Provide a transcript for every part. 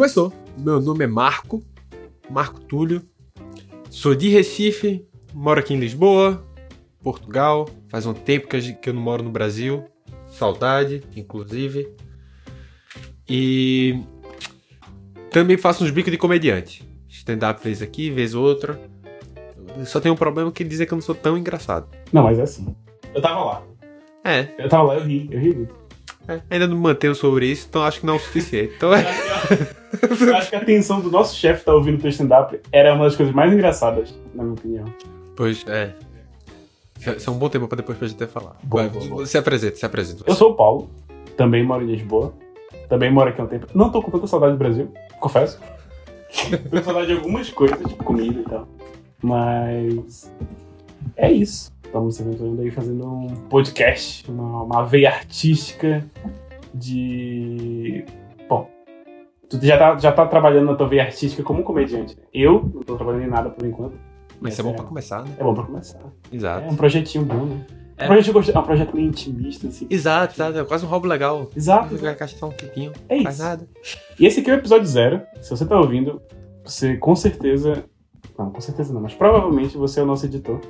começou. Meu nome é Marco, Marco Túlio. Sou de Recife, moro aqui em Lisboa, Portugal. Faz um tempo que, eu não moro no Brasil. Saudade, inclusive. E também faço uns bicos de comediante. Stand-up vez aqui, vez outra. Só tem um problema que dizer que eu não sou tão engraçado. Não, mas é assim. Eu tava lá. É, Eu tava lá, eu ri, eu ri muito. É, ainda não me mantenho sobre isso, então acho que não é o suficiente. Então é. Eu acho que a atenção do nosso chefe estar ouvindo o teu stand-up era uma das coisas mais engraçadas, na minha opinião. Pois é. Isso é- é um bom tempo pra depois pra gente falar. Boa, Vai, boa, boa. Se apresenta, se apresenta. Eu sou o Paulo, também moro em Lisboa, também moro aqui há um tempo. Não tô com tanta saudade do Brasil, confesso. tô com saudade de algumas coisas, tipo comida e tal. Mas é isso. Estamos se aventurando aí fazendo um podcast, uma, uma veia artística de. Bom, tu já tá, já tá trabalhando na tua veia artística como comediante. Eu não tô trabalhando em nada por enquanto. Mas isso é bom pra começar, né? É bom pra começar. Exato. É um projetinho bom, né? É. Um projeto, gost- é um projeto meio intimista, assim. Exato, exato. É quase um hobby legal. Exato. Vai gastar um pouquinho. É Faz isso. nada. E esse aqui é o episódio zero. Se você tá ouvindo, você com certeza. Não, com certeza não, mas provavelmente você é o nosso editor.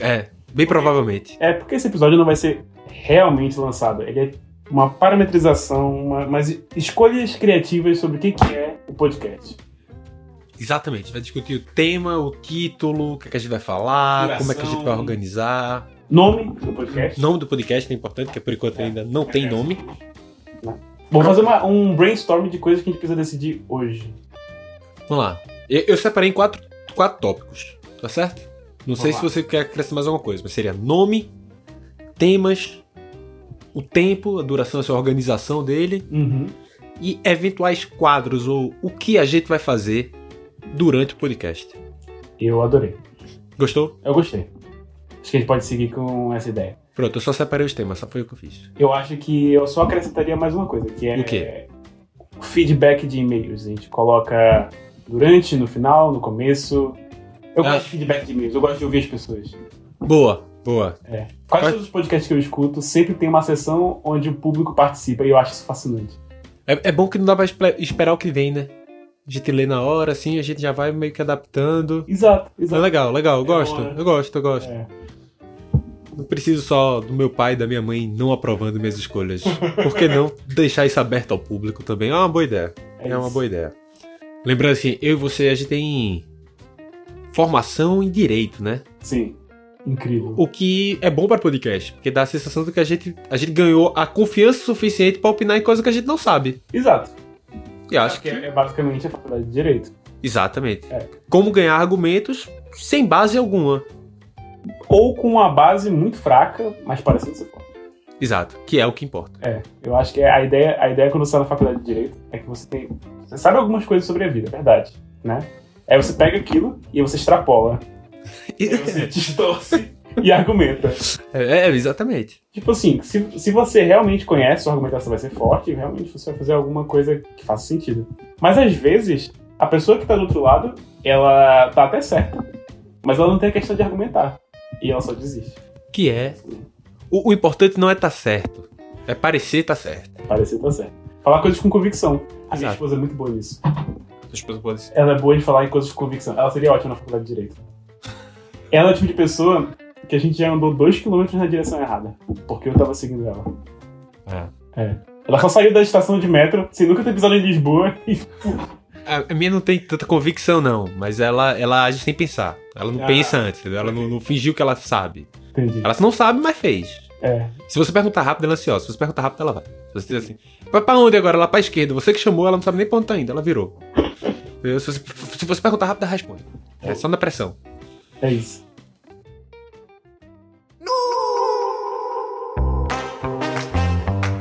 É, bem provavelmente. É porque esse episódio não vai ser realmente lançado. Ele é uma parametrização, uma, umas escolhas criativas sobre o que, que é o podcast. Exatamente. Vai discutir o tema, o título, o que, é que a gente vai falar, Duração. como é que a gente vai organizar. Nome do podcast. Nome do podcast é importante, porque por enquanto ainda não tem nome. Vamos fazer uma- um brainstorm de coisas que a gente precisa decidir hoje. Vamos lá. Eu, eu separei em quatro, quatro tópicos, tá certo? Não sei se você quer acrescentar mais alguma coisa, mas seria nome, temas, o tempo, a duração, a organização dele Uhum. e eventuais quadros ou o que a gente vai fazer durante o podcast. Eu adorei. Gostou? Eu gostei. Acho que a gente pode seguir com essa ideia. Pronto, eu só separei os temas, só foi o que eu fiz. Eu acho que eu só acrescentaria mais uma coisa, que é O quê? o feedback de e-mails. A gente coloca durante, no final, no começo. Eu Ah. gosto de feedback de e-mails, eu gosto de ouvir as pessoas. Boa, boa. Quase Mas- todos os podcasts que eu escuto sempre tem uma sessão onde o público participa e eu acho isso fascinante. É, é bom que não dá pra espe- esperar o que vem, né? A gente lê na hora, assim, a gente já vai meio que adaptando. Exato, É exato. legal, legal, eu É gosto, eu gosto, eu gosto. É. Não preciso só do meu pai e da minha mãe não aprovando minhas escolhas. Por que não deixar isso aberto ao público também? É uma boa ideia. É, É uma boa ideia. Lembrando assim, eu e você, a gente tem formação em direito, né? Sim, incrível. O que é bom para podcast, porque dá a sensação de que a gente, a gente ganhou a confiança suficiente para opinar em coisas que a gente não sabe. Exato. E acho que. é, é basicamente a faculdade de Direito. Exatamente. É. Como ganhar argumentos sem base alguma. Ou com uma base muito fraca, mas parecendo ser forte. Exato. Que é o que importa. É, eu acho que a ideia, a ideia quando você está na faculdade de Direito é que você tem. Você sabe algumas coisas sobre a vida, é verdade, né? Aí você pega aquilo e você extrapola. Aí você distorce e argumenta. É, é, exatamente. Tipo assim, se, se você realmente conhece, sua argumentação vai ser forte e realmente você vai fazer alguma coisa que faça sentido. Mas às vezes, a pessoa que tá do outro lado, ela tá até certa, mas ela não tem a questão de argumentar. E ela só desiste. Que é. O, o importante não é estar certo. É parecer estar certo. Parecer tá certo. Falar coisas com convicção. A minha Exato. esposa é muito boa nisso. Ela é boa de falar em coisas com convicção. Ela seria ótima na faculdade de Direito. Ela é o tipo de pessoa que a gente já andou dois quilômetros na direção errada. Porque eu tava seguindo ela. É. É. Ela só saiu da estação de metro, sem nunca ter pisado em Lisboa, e A a minha não tem tanta convicção, não, mas ela, ela age sem pensar. Ela não Ah, pensa antes, entendeu? Ela não, não fingiu que ela sabe. Entendi. Ela não sabe, mas fez. É. Se você perguntar rápido, ela é ansiosa. Se você perguntar rápido, ela vai. Se você diz assim, vai pra onde agora? Lá pra esquerda. Você que chamou, ela não sabe nem pra onde tá indo, ela virou. Se você, se você perguntar rápido, responde. É só na pressão. É isso.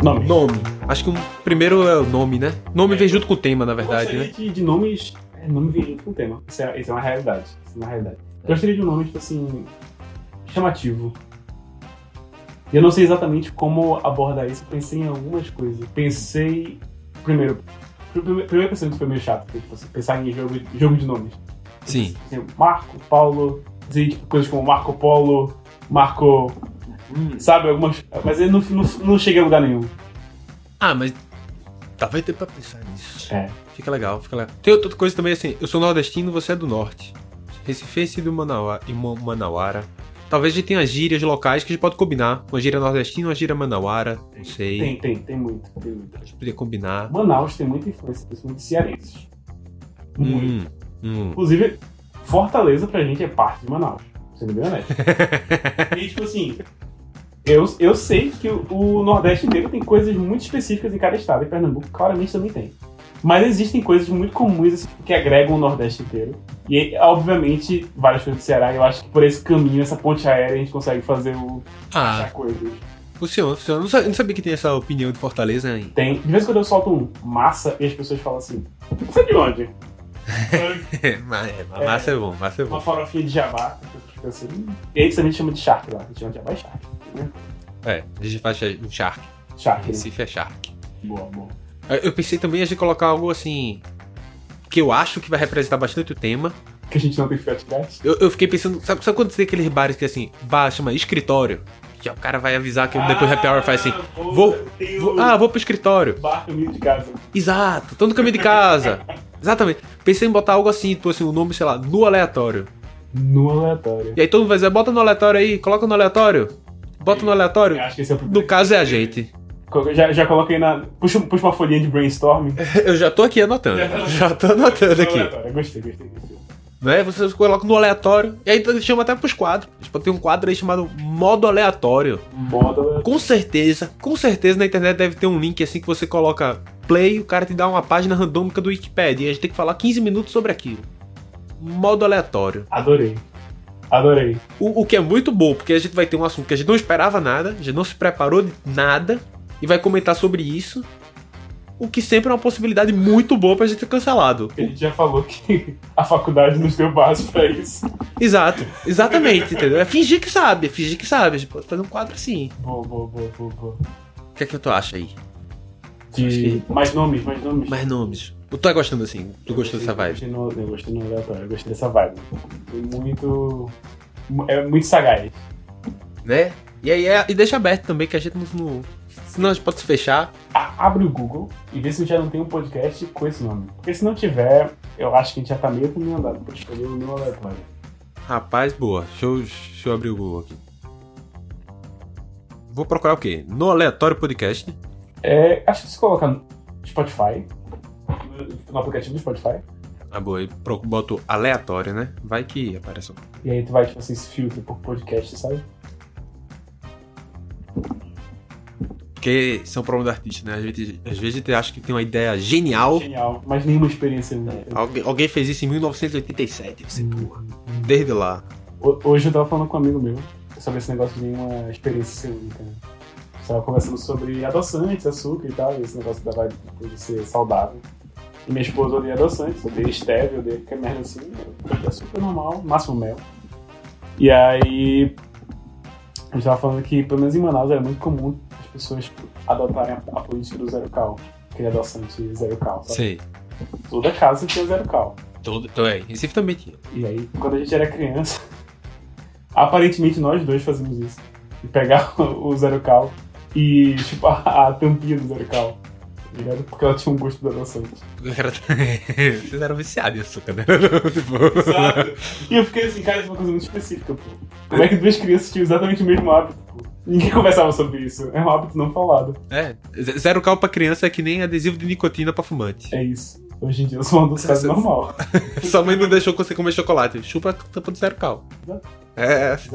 Nome. Nome. Acho que o primeiro é o nome, né? Nome vem junto com o tema, na verdade, né? de, de nomes. É, nome vem junto com o tema. Isso é, isso é uma realidade. Isso é uma realidade. Eu gostaria de um nome, tipo assim. chamativo. E eu não sei exatamente como abordar isso. Pensei em algumas coisas. Pensei. Primeiro. Pr- pr- Primeiro pensamento foi meio chato, porque, tipo, assim, pensar em jogo, jogo de nomes. Sim. Assim, Marco, Paulo, dizer tipo, coisas como Marco Polo, Marco. Sabe, algumas. Mas ele não, não, não chega a lugar nenhum. Ah, mas. Talvez dê pra pensar nisso. É. Fica legal, fica legal. Tem outra coisa também assim, eu sou nordestino, você é do norte. Recifense do e Mo- Manauara. Talvez a gente tenha gírias locais que a gente pode combinar. Uma gíria nordestina, uma gíria manauara. Não sei. Tem, tem, tem muito, tem muito. A gente poderia combinar. Manaus tem muita influência, principalmente cearenses. Muito. Hum, hum. Inclusive, Fortaleza pra gente é parte de Manaus. Sendo bem honesto. e tipo assim, eu, eu sei que o, o Nordeste inteiro tem coisas muito específicas em cada estado, e Pernambuco claramente também tem. Mas existem coisas muito comuns assim, que agregam o Nordeste inteiro. E, obviamente, várias coisas do Ceará. Eu acho que por esse caminho, essa ponte aérea, a gente consegue fazer o, Ah, coisas. funciona, funciona. Não sa- não sabia que tem essa opinião de Fortaleza ainda. Tem. De vez em quando eu solto um massa e as pessoas falam assim: Você é de onde? é, mas massa é bom, massa é Uma bom. farofinha de jabá. Assim. E aí também chama de charque lá. A gente chama de jabá e charque. Né? É, a gente faz um Shark. Charque. Né? Recife é Shark. Boa, boa. Eu eu pensei também a gente colocar algo assim. Que eu acho que vai representar bastante o tema. Que a gente não tem grátis. Eu, eu fiquei pensando, sabe, sabe quando tem aqueles bares que assim, bar chama escritório? Que o cara vai avisar que depois do happy hour faz assim. pô, vou- vou- o ah, vou pro escritório. bar caminho de casa. Exato, tô no caminho de casa. Exatamente. Pensei em botar algo assim, tipo assim, o nome, sei lá, no aleatório. No aleatório. E aí todo mundo vai dizer, bota no aleatório aí, coloca no aleatório. Bota no aleatório. Eu acho que esse é o. No caso é a gente. Já, já coloquei na. Puxa, puxa uma folhinha de brainstorming. Eu já tô aqui anotando. Já Já tô anotando No aqui. aleatório. Gostei, gostei, gostei. né? Você coloca no aleatório. E aí chama até pros quadros. Pode ter um quadro aí chamado modo aleatório. Modo aleatório. Com certeza, com certeza na internet deve ter um link assim que você coloca play, o cara te dá uma página randômica do Wikipedia. E a gente tem que falar 15 minutos sobre aquilo. Modo aleatório. Adorei. Adorei. O, o que é muito bom, porque a gente vai ter um assunto que a gente não esperava nada, a gente não se preparou de nada e vai comentar sobre isso. O que sempre é uma possibilidade muito boa pra gente ser cancelado. A gente já falou que a faculdade nos deu base pra isso. Exato, exatamente, entendeu? É fingir que sabe, é fingir que sabe. A gente pode fazer um quadro assim. Boa, boa, boa, boa, boa. O que é que tu acha aí? De... Mais nomes, mais nomes. Mais nomes. Tu tá gostando assim? Tu gostou dessa vibe? Eu gostei, no, eu gostei no aleatório, eu gostei dessa vibe. Foi muito. É muito sagaz. Né? E aí é- e deixa aberto também, que a gente não. não senão a gente pode se fechar. Abre o Google e vê se já não tem um podcast com esse nome. Porque se não tiver, eu acho que a gente já tá meio caminho andado pra escolher o meu aleatório. Rapaz, boa. Deixa eu, deixa eu abrir o Google aqui. Vou procurar o quê? No aleatório podcast. É, acho que se colocar no Spotify, no, aplicativo do Spotify, Ah, boa. Pro- boto aleatório, né? Vai que aparece. um. e aí tu vai, tipo assim, se filtra por podcast, sabe? Porque isso é um problema do artista, né? Às vezes, às vezes a gente acha que tem uma ideia genial. Genial, mas nenhuma experiência. né? Alguém, alguém fez isso em 1987. Você, Hum. porra. Desde lá. Ho- Hoje eu tava falando com um amigo meu sobre esse negócio de nenhuma experiência ser única. né? Tava conversando sobre adoçantes, açúcar e tal, e esse negócio da vibe de ser saudável. E minha esposa odeia adoçantes, odeia stevia, odeia qualquer merda assim, eu- açúcar normal, máximo mel. E aí a gente tava falando que, pelo menos em Manaus, era muito comum pessoas adotarem a, a política do zero cal, aquele adoçante zero cal, sabe? Sei. Toda casa tinha zero cal. Todo, então é, Recife também tinha. E aí, quando a gente era criança, aparentemente nós dois fazíamos isso. E pegar o zero cal e tipo a, a tampinha do zero cal. ligado? Porque ela tinha um gosto do adoçante. Era- Vocês eram viciados em açúcar, né? tipo... Exato. E eu fiquei assim, cara, isso é uma coisa muito específica, pô. Como é que duas crianças tinham exatamente o mesmo hábito? Ninguém conversava sobre isso. É um hábito não falado. É, zero cal pra criança é que nem adesivo de nicotina pra fumante. É isso. Hoje em dia eu sou um adoçante normal. Sua mãe não deixou você comer chocolate. Chupa a tampa do zero cal. É,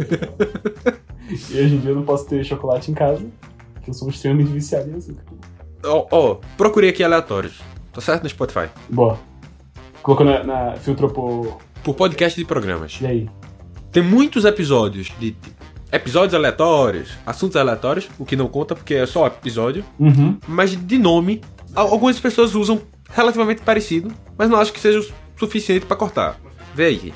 E hoje em dia eu não posso ter chocolate em casa, porque eu sou extremamente viciado em açúcar. ó, ó, procurei aqui aleatórios. Tá certo no Spotify. Boa. Colocou na, na filtrou por. Por podcast de programas. E aí? Tem muitos episódios de. Episódios aleatórios, assuntos aleatórios, o que não conta porque é só episódio. Uhum. Mas de nome, al- algumas pessoas usam relativamente parecido, mas não acho que seja o suficiente pra cortar. Vê aí.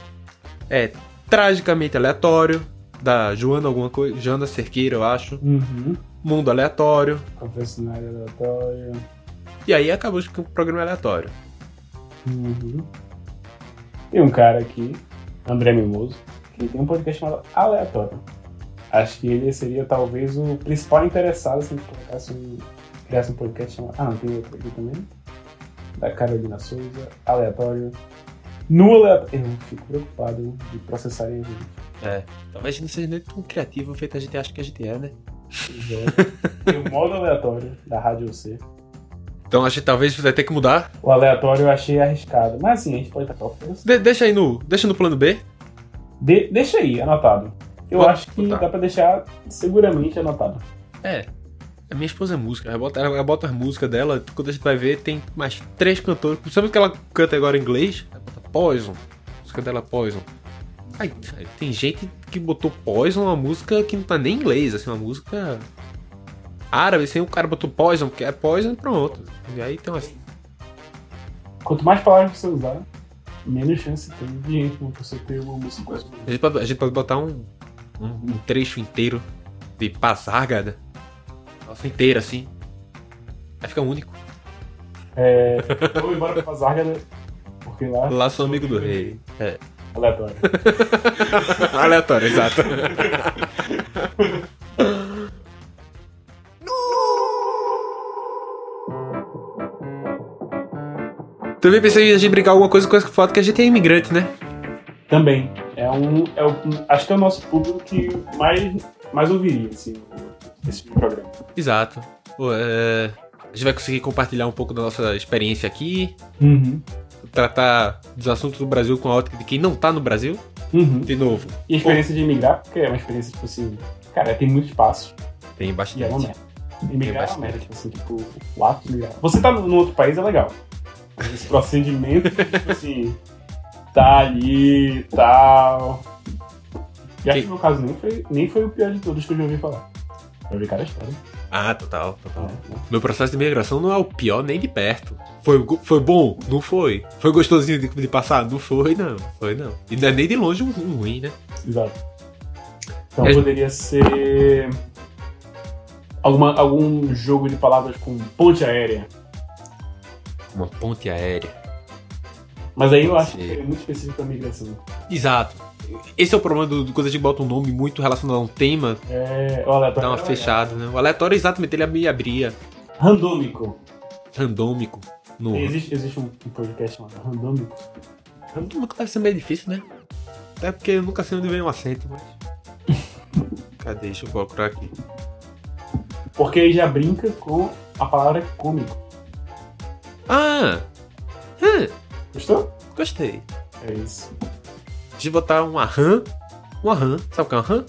É tragicamente aleatório, da Joana alguma coisa, Joana Cerqueira, eu acho. Uhum. Mundo aleatório. Confessionário aleatório. E aí acabou com o programa aleatório. Uhum. Tem um cara aqui, André Mimoso, que tem um podcast chamado Aleatório. Acho que ele seria talvez o principal interessado se a gente colocasse um, criasse um podcast chamado. Ah, não, tem outro aqui também. da Carolina Souza, aleatório. No aleatório. Eu fico preocupado de processarem a gente. É. Talvez não seja nem tão criativo feito a gente acha que a gente é, né? Pois é. Tem o modo aleatório da Rádio C. Então acho que talvez vai ter que mudar. O aleatório eu achei arriscado. Mas assim, a gente pode tacar o. De- deixa aí no. Deixa no plano B. De- deixa aí, anotado. Eu acho que botar. dá pra deixar seguramente anotado. É. A minha esposa é música. Ela bota, ela bota as músicas dela. Quando a gente vai ver, tem mais três cantores. Sabe que ela canta agora em inglês? Ela bota Poison. A música dela é Poison. Aí tem gente que botou Poison, uma música que não tá nem em inglês, assim, uma música árabe, assim, o cara botou Poison, que é Poison e pronto. E aí tem umas. Quanto mais palavras você usar, menos chance tem de gente você ter uma música com essa A gente pode, a gente pode botar um, um, um trecho inteiro de Passargada. Nossa, inteira, assim. Aí fica único. É, vou embora pra Fazárgada, porque lá. Lá sou amigo do rei. É. Aleatório. Aleatório, exato. Também pensei em a gente brincar alguma coisa com essa foto que a gente é imigrante, né? Também. É um. É o, acho que é o nosso público que mais, mais ouviria, assim, esse programa. Exato. Pô, é, A gente vai conseguir compartilhar um pouco da nossa experiência aqui, Uhum. tratar dos assuntos do Brasil com a ótica de quem não tá no Brasil. Uhum. De novo, E a experiência de imigrar, porque é uma experiência, tipo assim, cara, tem muito espaço tem e é uma bastante. merda. Imigrar é uma bastante. merda, tipo assim, tipo, o ato de migrar. Você tá num outro país é legal. Esse procedimento, tipo assim, tá ali e tal. E acho Que- no meu caso nem foi, nem foi o pior de todos que eu já ouvi falar. Eu ouvi cada história. Ah, total, total. né? Meu processo de migração não é o pior nem de perto. Foi, foi bom? Não foi. Foi gostosinho de, de passar? Não foi, não. Foi, não. E não é nem de longe um, um ruim, né? Exato. Então É- poderia ser. Alguma, algum jogo de palavras com ponte aérea. Uma ponte aérea. Mas aí eu acho que é muito específico pra migração. Exato. Esse é o problema do, do quando a gente bota um nome muito relacionado a um tema, É. O aleatório. dá uma é fechada, né? O aleatório, exatamente, ele me abria. Randômico. Randômico. No... Existe, existe um um podcast chamado Randômico. Randômico deve ser meio difícil, né? Até porque eu nunca sei onde vem o acento, mas. Cadê? Deixa eu procurar aqui. Porque aí já brinca com a palavra cômico. Ah! Gostou? gostei. É isso. De botar um aham. Um aham. Sabe o que é um aham?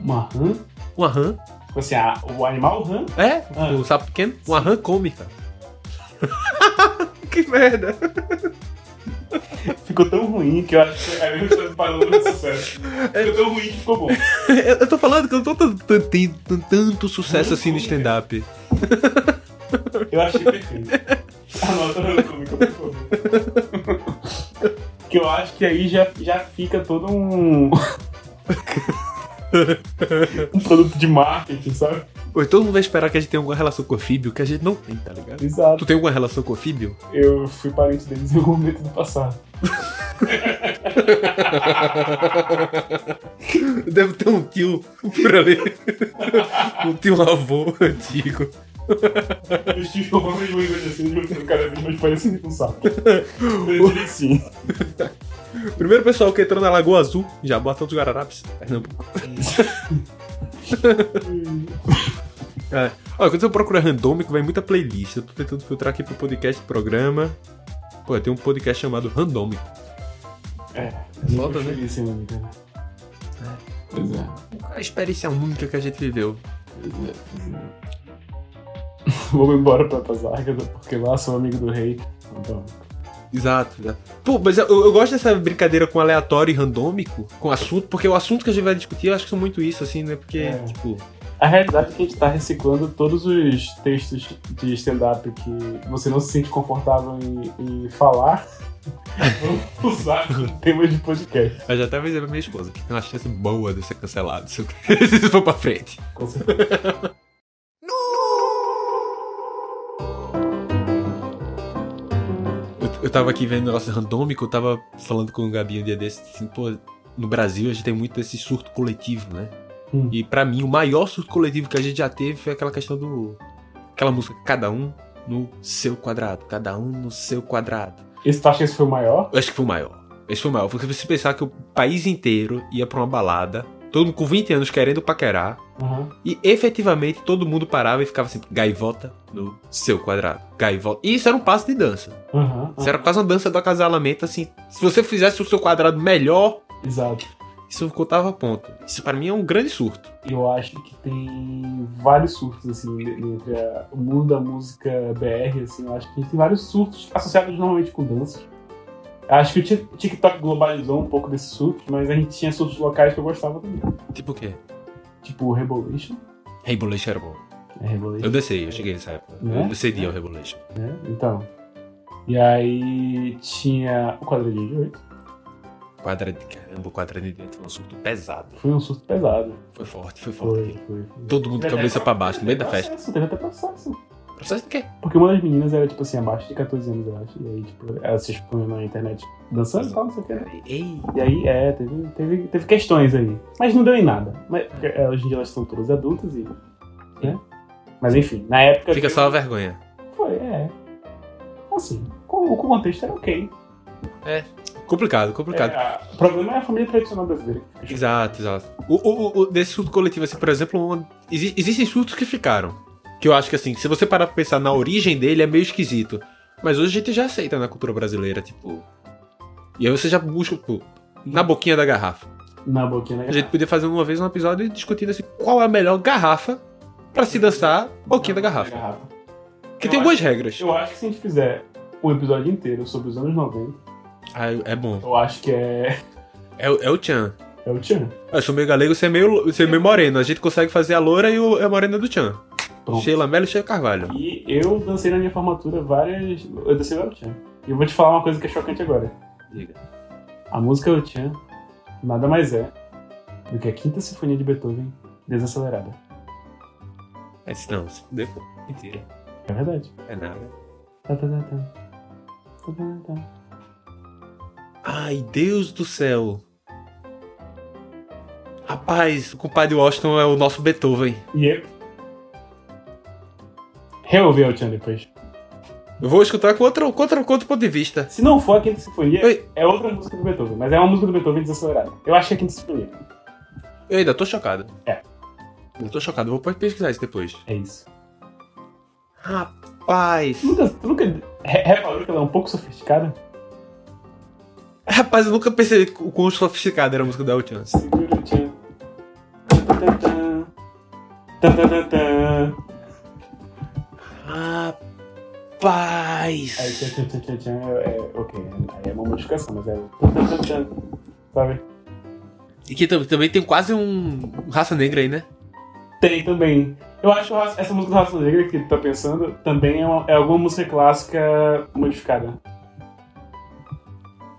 Uma rã. Um aham. Tipo assim, a- o animal rã. É? Ah. O sapo pequeno? Um aham cômica. que merda. Ficou tão ruim que eu acho que é a mesma coisa parou no sucesso. Ficou tão ruim que ficou bom. Eu tô falando que eu não tô tendo tanto sucesso assim no stand-up. Eu achei perfeito. Anota no cômico, por favor. Que eu acho que aí já, já fica todo um. um produto de marketing, sabe? Pô, todo mundo vai esperar que a gente tenha alguma relação com o Fíbio, que a gente não tem, tá ligado? Exato. Tu tem alguma relação com o Fíbio? Eu fui parente deles em algum momento do passado. Deve ter um tio por ali. um tio avô antigo. Os tios comprando as línguas assim, juntando cada vez mais parecido com um sapo. Eu diria sim. Primeiro pessoal que entrou na Lagoa Azul, já bota os Guararapes, Pernambuco. É. Olha, quando você procura randômico, vai muita playlist. Eu tô tentando filtrar aqui pro podcast do programa. Pô, tem um podcast chamado Randômico. É, Foda, né? Esse nome, cara. Pois é. A experiência única que a gente viveu. Pois é, pois é. Vamos embora pra Pazárgada, porque lá sou amigo do rei. Então, Exato, exato. Pô, mas eu, eu gosto dessa brincadeira com aleatório e randômico, com assunto, porque o assunto que a gente vai discutir, eu acho que são muito isso, assim, né? Porque, É. tipo, a realidade é que a gente tá reciclando todos os textos de stand-up que você não se sente confortável em, em falar. Vamos usar como tema de podcast. eu já até avisei pra minha esposa que tem uma chance boa de ser cancelado se, for pra frente. Com certeza. Eu, tava aqui vendo negócio randômico, eu tava falando com o Gabi um dia desses, assim, pô, no Brasil a gente tem muito desse surto coletivo, né? Hum. E pra mim, o maior surto coletivo que a gente já teve foi aquela questão do. aquela música Cada Um, no seu quadrado. Cada um no seu quadrado. Esse, tu acha que esse foi o maior? Eu acho que foi o maior. Esse foi o maior. Porque se você pensar que o país inteiro ia pra uma balada, todo mundo com 20 anos querendo paquerar, Aham. e efetivamente todo mundo parava e ficava assim, gaivota no seu quadrado. Gaivota. E isso era um passo de dança. Aham. Isso era quase uma dança do acasalamento, assim. Se você fizesse o seu quadrado melhor, Exato. isso contava ponto. Isso pra mim é um grande surto. Eu acho que tem vários surtos, assim, entre a- o mundo da música BR, assim, eu acho que a gente tem vários surtos associados normalmente com danças. Acho que o Tik- TikTok globalizou um pouco desses surtos, mas a gente tinha surtos locais que eu gostava também. Tipo o quê? Tipo o Revolution. Rebolation era bom. É Revolution. Eu desci, eu cheguei nessa época. Né? Eu descedi ao Rebolation. né? Então. E aí tinha o quadradinho de 8. Quadrado de caramba, o quadrado de dentro foi um surto pesado. Foi um surto pesado. Foi forte, foi forte. Foi, foi. foi. Todo mundo de cabeça pra baixo, no meio da festa. Teve até processo. Processo de quê? Porque uma das meninas era, tipo assim, abaixo de 14 anos, eu acho. E aí, tipo, ela se expunha na internet dançando e tal, não sei o que. né? Ei, E aí, é, teve, teve, teve questões aí. Mas não deu em nada. Mas, porque, é, hoje em dia elas estão todas adultas e. Né? Mas enfim, na época. fica só a vergonha. Foi, é. Assim, com- o contexto era ok. Complicado, complicado. É, o problema é a família tradicional brasileira. Exato, exato. O, o, o- desse surto coletivo, assim, por exemplo, uma- exi- existem surtos que ficaram. Que eu acho que, assim, se você parar pra pensar na origem dele, é meio esquisito. Mas hoje a gente já aceita na cultura brasileira, tipo. E aí você já busca, pô, na boquinha da garrafa. Na boquinha da A gente podia fazer uma vez um episódio discutindo assim, qual é a melhor garrafa pra se dançar boquinha da garrafa. Que Eu tem acho- algumas regras. Eu acho que se a gente fizer um episódio inteiro sobre os anos 90, Ah, é bom. eu acho que é, É, o- é o Chan. é o Tchan. Eu sou meio galego, você é meio, você é meio moreno. A gente consegue fazer a loura e o, a morena do Chan. Pronto. Sheila Mello e Sheila Carvalho. E eu dancei na minha formatura várias. Eu dancei o Tchan. E eu vou te falar uma coisa que é chocante agora. Diga. A música El Chan nada mais é do que a quinta sinfonia de Beethoven desacelerada. Mas não, se fudeu. Mentira. É verdade. É nada. Tá, tá, tá, tá. Tá, tá, tá. Ai, Deus do céu. Rapaz, o compadre Washington é o nosso Beethoven. E eu. Reouvi El Chan depois. Eu vou escutar com outro, com outro, com outro ponto de vista. Se não for a quinta sinfonia, Oi. é outra música do Beethoven, mas é uma música do Beethoven desacelerada. Eu acho que é a quinta sinfonia. Eu ainda tô chocado. É. Eu tô chocado, vou pesquisar isso depois. É isso. Rapaz. Tu nunca, tu nunca re- reparou que ela é um pouco sofisticada? Rapaz, eu nunca percebi o quão sofisticada era a música da El Chan. Segura o tchan. Tan. Aí Rapaz. tchan, tchan, tchan, tchan, tchan é, é ok, aí é uma modificação, mas é o. Sabe? E que tam- também tem quase um raça negra aí, né? Tem também. Eu acho essa música do Raça Negra que tu tá pensando também é, uma- é alguma música clássica modificada.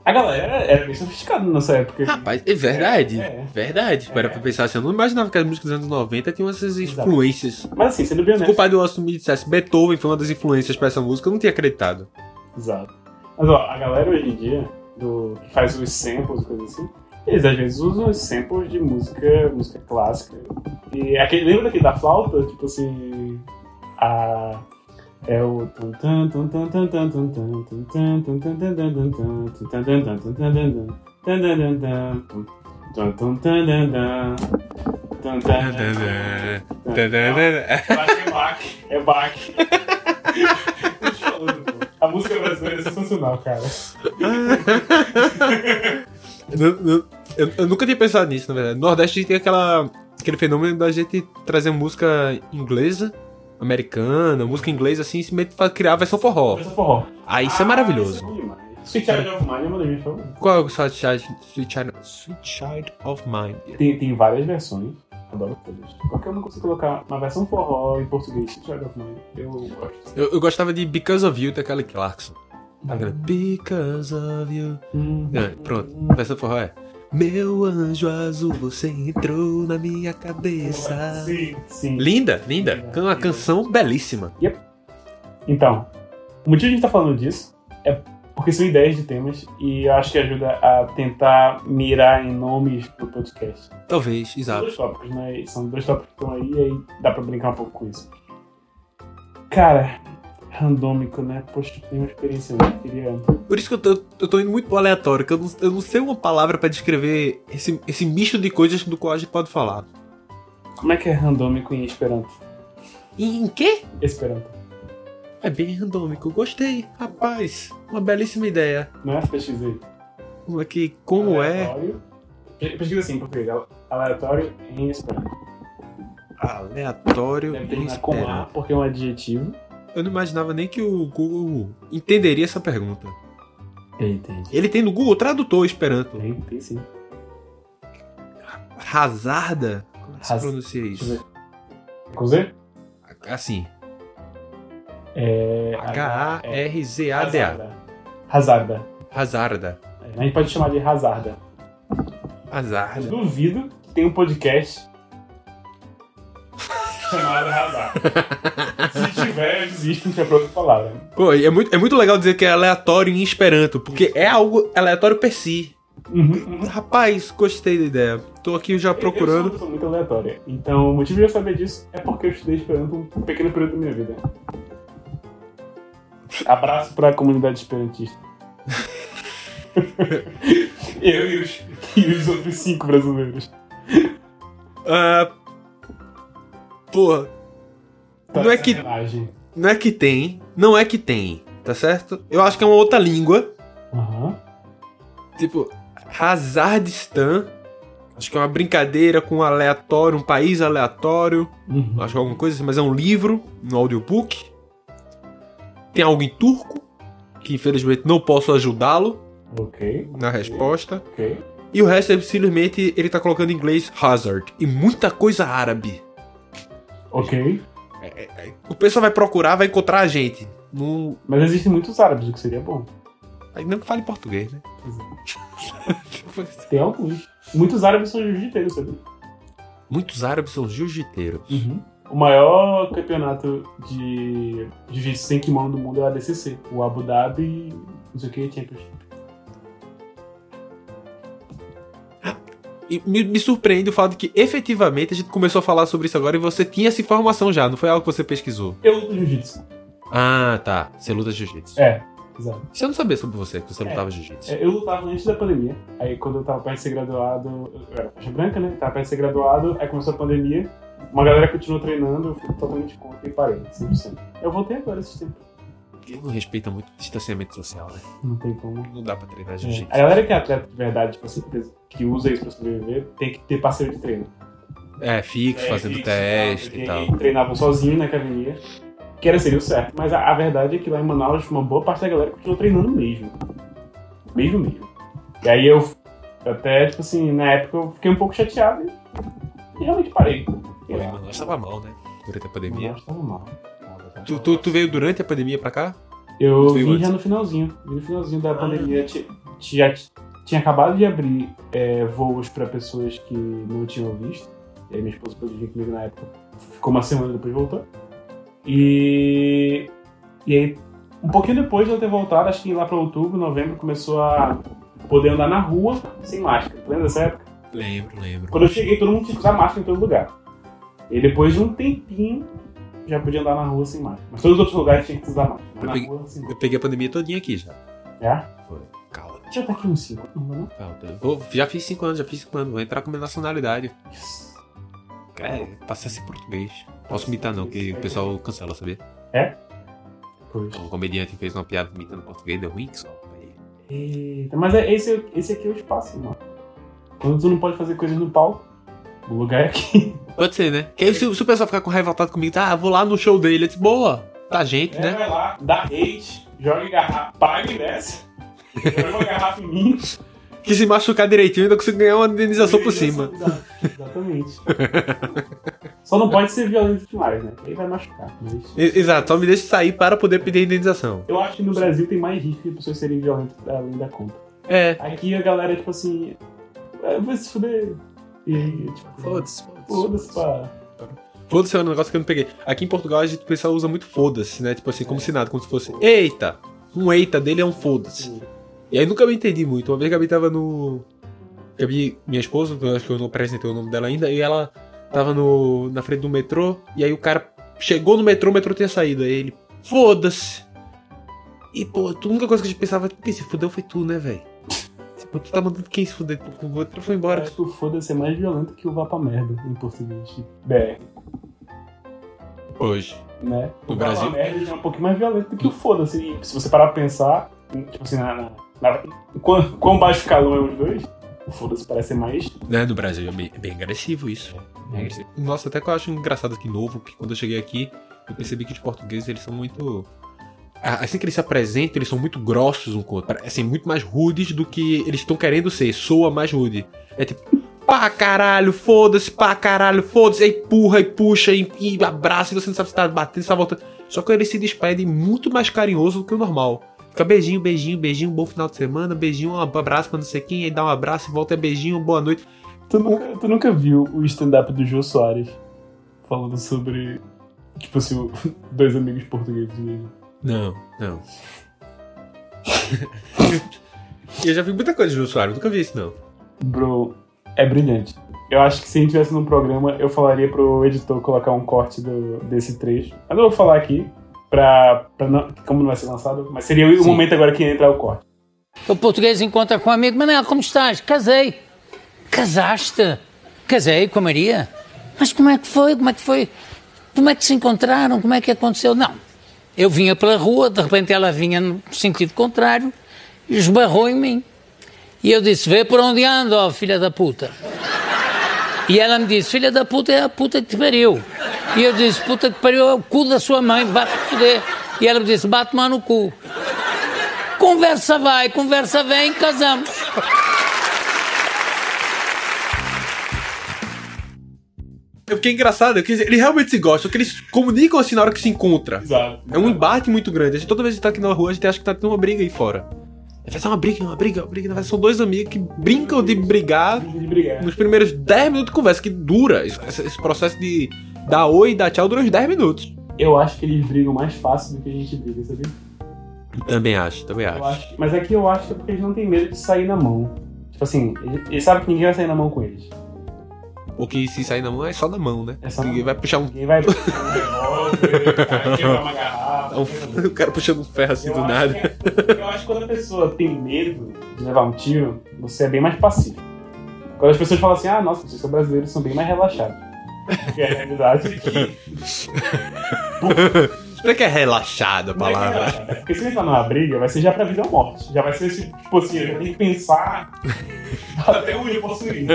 A galera era bem sofisticada nessa época. Rapaz, é verdade. É, é. Verdade. Para É. pra pensar assim, eu não imaginava que as músicas dos anos 90 tinham essas Exato. influências. Mas assim, sendo bem Se o honesto. compadre Washington me dissesse Beethoven foi uma das influências pra essa música, eu não tinha acreditado. Exato. Mas ó, a galera hoje em dia, do, que faz os samples e coisas assim, eles às vezes usam os samples de música, música clássica. E aquele, lembra daquele da flauta? Tipo assim. A. É o. É Bach. É falando, pô. A música brasileira é sensacional, cara. Eu- eu nunca tinha pensado nisso, na verdade. No Nordeste tem aquela, aquele fenômeno da gente trazer música inglesa, americana, música inglesa assim, se meter pra criar a versão forró. Essa forró. Ah, isso é maravilhoso. Isso é. Sweet Child of Mine é uma das minhas favoritas. Qual é o Sweet Child, Sweet Child, Sweet Child of Mine? Tem, tem várias versões. Adoro todas. Qualquer uma consigo colocar uma versão forró em português, Sweet Child of Mine. Eu gosto. Eu, eu gostava de Because of You, da Kelly Clarkson. Aquela, Because of You. Hum. É, pronto, a versão forró é. Meu anjo azul, você entrou na minha cabeça. Sim, sim. Linda, linda. Uma canção belíssima. Então, o motivo de a gente tá falando disso é porque são ideias de temas e eu acho que ajuda a tentar mirar em nomes do podcast. Talvez, São exato. dois tópicos, né? São dois tópicos que estão aí e aí dá pra brincar um pouco com isso. Cara, Randômico, né? Poxa, tu tem uma experiência muito queria. Por isso que eu tô, eu tô indo muito pro aleatório, que eu não, eu não sei uma palavra pra descrever esse, esse misto de coisas do qual a gente pode falar. Como é que é randômico em Esperanto? Em, em quê? Esperanto. É bem randômico. Gostei. Rapaz, uma belíssima ideia. Não é? Pesquisei. Como é que. Como é? Aleatório. Pe- Pesquisa assim, ale- Aleatório em Esperanto. Aleatório Deve em terminar com A, Esperanto. porque é um adjetivo. Eu não imaginava nem que o Google entenderia essa pergunta. Entendi. Ele tem no Google Tradutor Esperanto. Tem, tem sim. Hazarda? Como se Haz- pronuncia Deixa eu isso? Com Z? Assim. É. H-A-R-Z-A-D-A. Hazarda. Hazarda. É, A gente pode chamar de Hazarda. Hazarda. duvido que tenha um podcast chamado Hazarda. Existe, não tinha pra outra palavra. Pô, é muito, é muito legal dizer que é aleatório em Esperanto, porque é algo aleatório per si. Uhum, uhum. Rapaz, gostei da ideia. Tô aqui já Eu sou procurando. uma pessoa muito aleatória. Então, o motivo de eu saber disso é porque eu estudei Esperanto um pequeno período da minha vida. Abraço pra comunidade esperantista. eu e os, e os outros cinco brasileiros. Ah, porra, Tá Não é que- sacanagem. não é que tem, não é que tem, tá certo? Eu acho que é uma outra língua. Aham. Tipo, Hazardistan. Acho que é uma brincadeira com um aleatório, um país aleatório. Uhum. Acho que é alguma coisa assim, mas é um livro, um audiobook. Tem algo em turco, que infelizmente não posso ajudá-lo Ok, na resposta. ok. E o resto é simplesmente ele tá colocando em inglês hazard. E muita coisa árabe. Ok. O pessoal vai procurar, vai encontrar a gente. Não... Mas existem muitos árabes, o que seria bom. Aí não fale português, né? Tem alguns. Muitos árabes são jiu-jiteiros, sabe? Muitos árabes são jiu-jiteiros. O maior campeonato de jiu-jitsu sem kimono do mundo é o ADCC. O Abu Dhabi, não sei o que, Championship. E me, me surpreende o fato de que efetivamente a gente começou a falar sobre isso agora e você tinha essa informação já, não foi algo que você pesquisou. Eu luto jiu-jitsu. Ah, tá. Você luta jiu-jitsu. É, exato. Eu não sabia sobre você, que você É. lutava jiu-jitsu. É, Eu lutava antes da pandemia. Aí quando eu tava perto de ser graduado, eu era faixa branca, né? Tava perto de ser graduado, aí começou a pandemia. Uma galera continuou treinando, eu fui totalmente contra e parei, 100%. Eu voltei agora esses tempos. Não respeita muito o distanciamento social, né? Não tem como. Não dá pra treinar É. jiu-jitsu. A galera que é atleta de verdade, tipo assim, que usa isso pra sobreviver, tem que ter parceiro de treino. É, fixo, É, fazendo fixo, teste e tal. Treinavam sozinho na academia. Que era seria o certo. Mas a, a verdade é que lá em Manaus, uma boa parte da galera continuou treinando mesmo. Mesmo mesmo. E aí eu até, tipo assim, na época eu fiquei um pouco chateado e, e realmente parei. Pô, mano, nós tava mal, né? Durante a pandemia. Manaus tava mal. Tu, tu, tu veio durante a pandemia pra cá? Eu vim antes? já no finalzinho. Vim no finalzinho da pandemia. Ti- ti- Já ti- tinha acabado de abrir é, voos pra pessoas que não tinham visto. E aí minha esposa pôde vir comigo na época. Ficou uma semana depois voltou. E. E aí, um pouquinho depois de eu ter voltado, acho que lá pra outubro, novembro, começou a poder andar na rua sem máscara. Lembra dessa época? Lembro, lembro. Quando eu cheguei, todo mundo tinha que usar máscara em todo lugar. E depois de um tempinho, já podia andar na rua sem máscara. Mas todos os outros lugares tinham que usar máscara. Eu peguei- rua. Eu peguei a pandemia todinha aqui já. É? Foi. Calma. Já tá aqui uns 5, não vai não? calma. Vou- já fiz 5 anos, já fiz 5 anos. Vou entrar com minha nacionalidade. É, passa a ser português. Posso imitar não, que o pessoal cancela, sabia? Pois. Um comediante fez uma piada imitando português, deu ruim que só. Eita, mas é, esse, esse aqui é o espaço, mano. Quando tu não pode fazer coisas no palco, o lugar é aqui. Pode ser, né? Que aí se, se o pessoal ficar com revoltado comigo, tá, vou lá no show dele, eu disse, boa, tá gente, É, né? vai lá, dá hate, joga garrafa, paga e desce. Joga uma garrafa em mim. Que se machucar direitinho, ainda consigo ganhar uma indenização por cima. Exatamente. Só não pode ser violento demais, né? Aí vai machucar. Mas... Exato, só me deixe sair para poder pedir indenização. Eu acho que no Brasil tem mais risco de pessoas serem violentas além da conta. É. Aqui a galera, tipo assim. "É, Vai se fuder. E aí, tipo. Foda-se, Foda-se, pá. Foda-se é um negócio que eu não peguei. Aqui em Portugal a gente, o pessoal usa muito foda-se, né? Tipo assim, como se nada, como se fosse. Eita! Um eita dele é um foda-se. E aí nunca me entendi muito. Uma vez a Gabi tava no. Gabi, minha esposa, eu acho que eu não apresentei o nome dela ainda, e ela tava no, na frente do metrô, e aí o cara chegou no metrô, o metrô tinha saído. Aí ele, foda-se. E, pô, a única coisa que a gente pensava, quem se fudeu foi tu, né, velho? Tipo, tu tá mandando quem se fuder? O outro foi Eu embora. acho que o foda-se é mais violento que o vá pra merda em português. BR. Hoje. né? O Brasil? Brasil merda já é um pouquinho mais violento do que o foda-se. Se você parar pra pensar, tipo assim, na, na, na, quão, quão baixo escalão é os dois, o foda-se parece ser mais. Né, no Brasil é bem, é bem agressivo isso. Bem agressivo. Nossa, até que eu acho engraçado aqui novo, que quando eu cheguei aqui, eu percebi que os portugueses, eles são muito... Assim que eles se apresentam, eles são muito grossos um com. Parecem muito mais rudes do que eles estão querendo ser. Soa mais rude. É tipo, pá caralho, foda-se, pá caralho, foda-se. Aí empurra e puxa e, e abraça e você não sabe se tá batendo, se tá voltando. Só que eles se despedem muito mais carinhoso do que o normal. Fica beijinho, beijinho, beijinho, bom final de semana, beijinho, um abraço pra não sei quem, aí dá um abraço e volta é beijinho, boa noite. Tu nunca, tu nunca viu o stand-up do Jô Soares falando sobre. Tipo assim, dois amigos portugueses mesmo. Não, não. eu já vi muita coisa de Jô Soares, nunca vi isso não. Bro, é brilhante. Eu acho que se a gente tivesse num programa, eu falaria pro editor colocar um corte do- desse trecho. Mas eu vou falar aqui, pra, pra não, como não vai ser lançado, mas seria o Sim. momento agora que ia entrar o corte. O português encontra com um amigo, Manel, como estás? Casei. Casaste? Casei com a Maria. Mas como é que foi? Como é que foi? Como é que se encontraram? Como é que aconteceu? Não. Eu vinha pela rua, de repente ela vinha no sentido contrário e esbarrou em mim. E eu disse, vê por onde ando, ó filha da puta. E ela me disse, filha da puta é a puta que te pariu. E eu disse, puta que pariu é o cu da sua mãe, bate-te foder. E ela me disse, bate-me no cu. Conversa vai, conversa vem, casamos. Porque é engraçado, é que eles realmente se gostam, que eles comunicam assim na hora que se encontra. Exato. É um embate muito grande. A gente, toda vez que tá aqui na rua, a gente acha que tá tendo uma briga aí fora. Vai ser uma briga, uma briga, uma briga. São dois amigos que brincam de brigar De brigar. nos primeiros 10 minutos de conversa, que dura. Esse, esse processo de dar oi e dar tchau dura uns 10 minutos. Eu acho que eles brigam mais fácil do que a gente briga, sabia? Também acho, também Eu acho. acho mas aqui eu acho que é porque eles não têm medo de sair na mão. Tipo assim, eles, eles sabem que ninguém vai sair na mão com eles. Porque se sair na mão é só na mão, né? É só Ninguém vai puxar um. Ninguém vai puxar um revólver, uma garrafa. O cara puxando um ferro assim Eu do nada. que- eu acho que quando a pessoa tem medo de levar um tiro, você é bem mais pacífico. Quando as pessoas falam assim, ah, nossa, vocês são brasileiros, são bem mais relaxados. Porque a realidade é que. Não é que é relaxada a não é é palavra. relaxado, é Porque se ele entrar numa briga, vai ser já pra vida ou morte. Já vai ser tipo assim, eu já tenho que pensar até onde eu posso ir.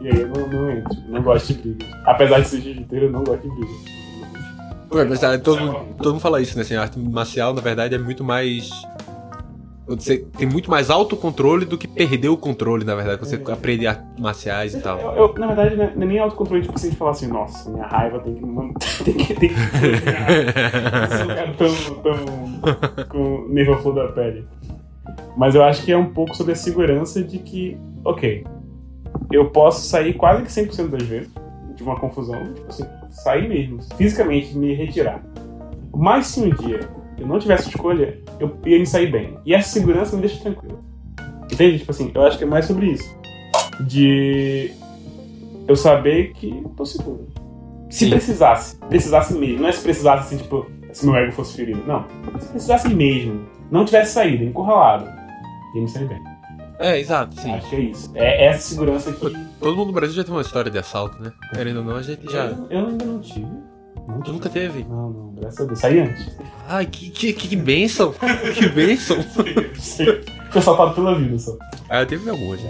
E aí eu não, não entro, não gosto de briga. Apesar de ser jiu-jiteiro, eu não gosto de briga. Ué, mas ah, todo, mundo- todo mundo fala isso, né? Assim, a arte marcial, na verdade, é muito mais. Você tem muito mais autocontrole do que perder o controle, na verdade, quando você aprende artes marciais e tal. Eu, eu, na verdade, não é não é nem autocontrole, tipo de falar assim, nossa, minha raiva tem que. tem que. Tem que tão, tão com à flor da pele. Mas eu acho que é um pouco sobre a segurança de que, ok, eu posso sair quase que 100% das vezes de uma confusão, tipo assim, sair mesmo, fisicamente me retirar. Mas se um dia eu não tivesse escolha, eu ia me sair bem. E essa segurança me deixa tranquilo. Entende? Tipo assim, eu acho que é mais sobre isso. De eu saber que tô seguro. Se Sim. precisasse, precisasse mesmo. Não é se precisasse assim, tipo, se meu ego fosse ferido. Não. Se precisasse mesmo, não tivesse saído, encurralado, ia me sair bem. É, exato, sim. Acho que é isso. É essa segurança que. Todo mundo no Brasil já tem uma história de assalto, né? Querendo ou não, a gente já. Eu, eu ainda não tive. Não Tu nunca teve. Não, não, graças a Deus. Saí antes. Ai, que, que, que, que bênção! Que bênção! Fui assaltado pela vida só. Ah, eu tive algumas já.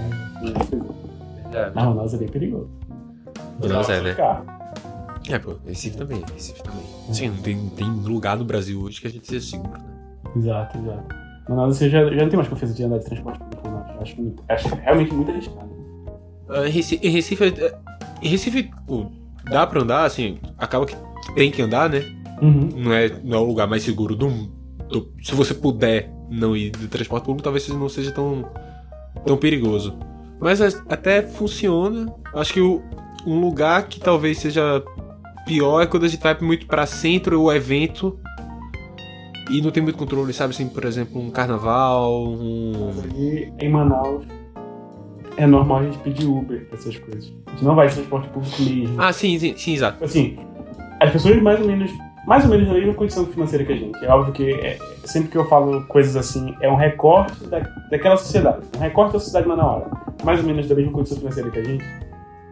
já. Não, Manaus é bem perigoso. Manaus é, né? Ficar. É, pô, Recife também, Recife também. Sim, não tem, tem lugar no Brasil hoje que a gente seja seguro, né? Exato, exato. Manaus você já, já não tem mais confiança de andar de transporte público. Eu Acho, acho realmente muito arriscado. Em Recife, Recife, é- Recife dá pra andar, assim, acaba que tem que andar, né? Uhum. Não é, não é o lugar mais seguro do mundo. Se você puder não ir de transporte público, talvez não seja tão, tão perigoso. Mas até funciona. Acho que o- um lugar que talvez seja pior é quando a gente vai muito pra centro ou evento e não tem muito controle, sabe? Assim, por exemplo, um carnaval, um. E em Manaus é normal a gente pedir Uber pra essas coisas. A gente não vai de transporte público mesmo. Ah, sim, sim, sim exato. Assim, as pessoas mais ou menos mais ou menos na mesma condição financeira que a gente. É óbvio que é, sempre que eu falo coisas assim, é um recorte da, daquela sociedade. Um recorte da sociedade manauara. Mais ou menos da mesma condição financeira que a gente.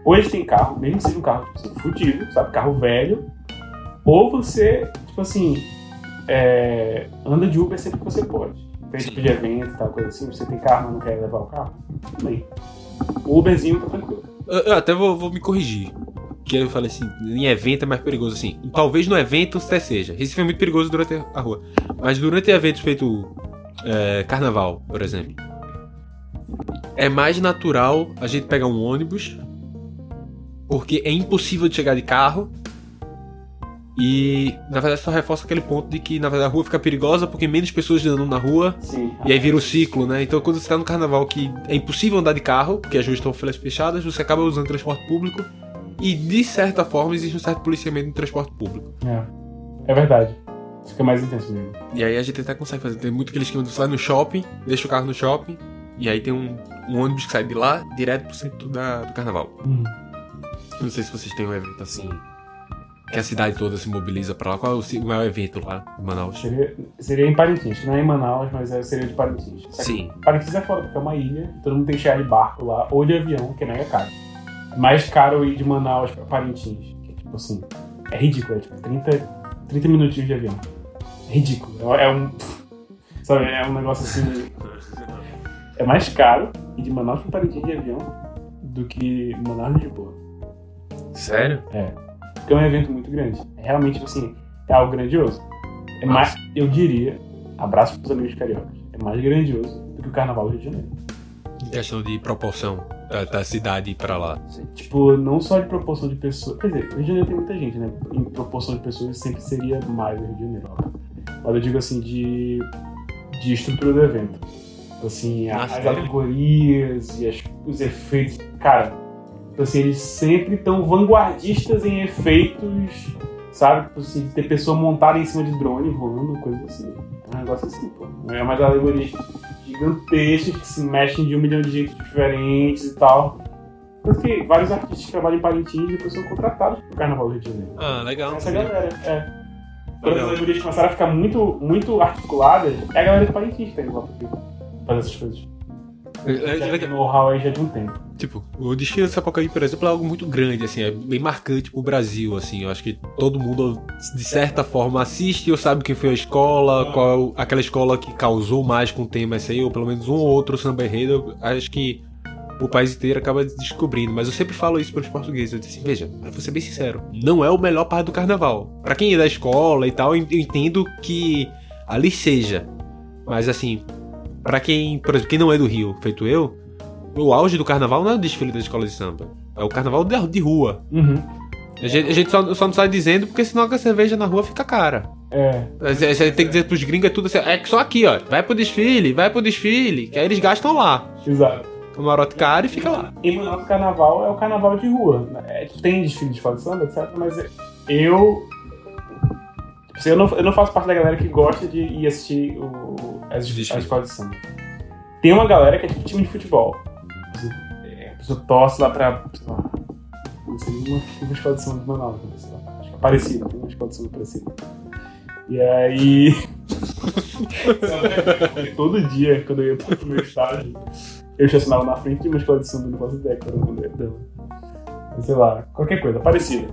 Hoje tem carro, mesmo que seja um carro tipo assim, fudido, sabe? Carro velho. Ou você, tipo assim, é, anda de Uber sempre que você pode. Tem tipo de evento e tal, coisa assim. Você tem carro, mas não quer levar o carro? Tudo bem. O Uberzinho tá tranquilo. Eu, eu até vou, vou me corrigir. Que eu falei assim, em evento é mais perigoso, assim. Talvez no evento até seja. Recife é muito perigoso durante a rua. Mas durante eventos feito é, carnaval, por exemplo. É mais natural a gente pegar um ônibus. Porque é impossível de chegar de carro. E na verdade só reforça aquele ponto de que na verdade a rua fica perigosa porque menos pessoas andam na rua. Sim. E aí vira o ciclo, né? Então quando você tá no carnaval que é impossível andar de carro, porque as ruas estão fechadas, você acaba usando transporte público. E de certa forma existe um certo policiamento no transporte público. É. É verdade. Fica mais intenso mesmo. E aí a gente até consegue fazer. Tem muito aquele esquema de você vai no shopping, deixa o carro no shopping, e aí tem um, um ônibus que sai de lá direto pro centro da, do carnaval. Uhum. Eu não sei se vocês têm um evento assim. Que a cidade toda se mobiliza pra lá. Qual é o maior evento lá em Manaus? Seria, seria em Parintins. Não é em Manaus, mas é- seria de Parintins. Só que Sim. Parintins é foda, porque é uma ilha. Todo mundo tem que chegar de barco lá, ou de avião, que não é caro. É mais caro ir de Manaus pra Parintins. Que é tipo assim. É ridículo, é tipo 30, 30 minutinhos de avião. É ridículo. É, é um. Sabe, é um negócio assim. É mais caro ir de Manaus pra Parintins de avião do que Manaus de Lisboa. Sério? Porque é um evento muito grande. É realmente, tipo assim, é algo grandioso. É mais, eu diria, abraço pros amigos cariocas, é mais grandioso do que o Carnaval do Rio de Janeiro. Em questão de proporção da, da cidade pra lá. Tipo, não só de proporção de pessoas. Quer dizer, o Rio de Janeiro tem muita gente, né? Em proporção de pessoas sempre seria mais o Rio de Janeiro. Mas eu digo assim, de, de estrutura do evento. Assim, a- Ah, as sério? alegorias e as- os efeitos. Cara, tipo assim, eles sempre estão vanguardistas em efeitos, sabe? Tipo assim, ter pessoa montada em cima de drone voando, coisa assim. É um negócio assim, pô. É umas alegorias gigantescas que se mexem de um milhão de jeitos diferentes e tal. Porque vários artistas que trabalham em Parintins depois são contratados pro Carnaval do Rio de Janeiro. Ah, legal. Essa galera, é. Quando as alegorias começaram a ficar muito, muito articuladas, é a galera de Parintins que tá indo lá pra fazer essas coisas. É, é, é, tem know-how aí já de um tempo. Tipo, o destino de Sapucaí, por exemplo, é algo muito grande, assim, é bem marcante pro Brasil, assim. Eu acho que todo mundo, de certa forma, assiste ou sabe quem foi a escola, qual é aquela escola que causou mais com o tema esse ou pelo menos um ou outro samba enredo. Acho que o país inteiro acaba descobrindo. Mas eu sempre falo isso pros portugueses. Eu disse assim, veja, eu vou ser bem sincero, não é o melhor parte do carnaval. Pra quem é da escola e tal, eu entendo que ali seja. Mas assim, pra quem, por exemplo, quem não é do Rio, feito eu, o auge do carnaval não é o desfile da escola de samba. É o carnaval de, de rua. Uhum. A gente, a gente só, só não sai dizendo porque senão a cerveja na rua fica cara. É. Você você tem que dizer pros gringos é tudo assim. É só aqui, ó. Vai pro desfile, vai pro desfile. Que aí eles gastam lá. Exato. Camarote caro e fica lá. Manaus, o carnaval é o carnaval de rua. É, tem desfile de escola de samba, etc. Mas eu. Eu não, eu não faço parte da galera que gosta de ir assistir o, as, as escolas de samba. Tem uma galera que é tipo time de futebol. É, A pessoa torce lá pra. lá, Não sei, uma, uma escola de samba de Manaus. sei lá, Acho que é tem uma escola de samba parecida. E aí. Todo dia, quando eu ia pro meu estágio, eu estacionava na frente de uma escola de samba, não faço dela. Sei lá, qualquer coisa, parecida.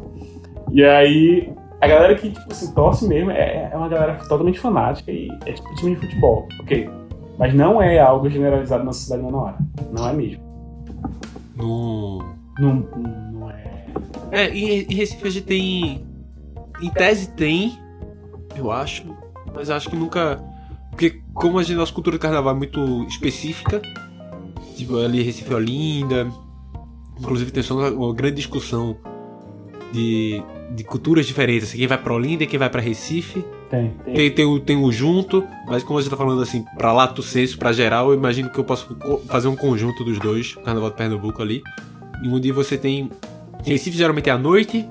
E aí, a galera que, tipo assim, torce mesmo é, é uma galera totalmente fanática e é tipo time de futebol, ok? Mas não é algo generalizado na sociedade manauara. Não é mesmo. No. Não, não é. É, em, em Recife a gente tem. Em tese tem, eu acho. Mas acho que nunca. Porque como a gente, nossa cultura de carnaval é muito específica, tipo, ali Recife é Olinda. Inclusive tem só uma, uma grande discussão de, de culturas diferentes. Assim, quem vai pra Olinda e quem vai pra Recife. Tem, tem. Tem, tem, o, tem o junto, mas como a gente tá falando assim, pra lato senso, pra geral, eu imagino que eu posso fazer um conjunto dos dois, o Carnaval de Pernambuco ali. E onde você tem. Recife geralmente é à noite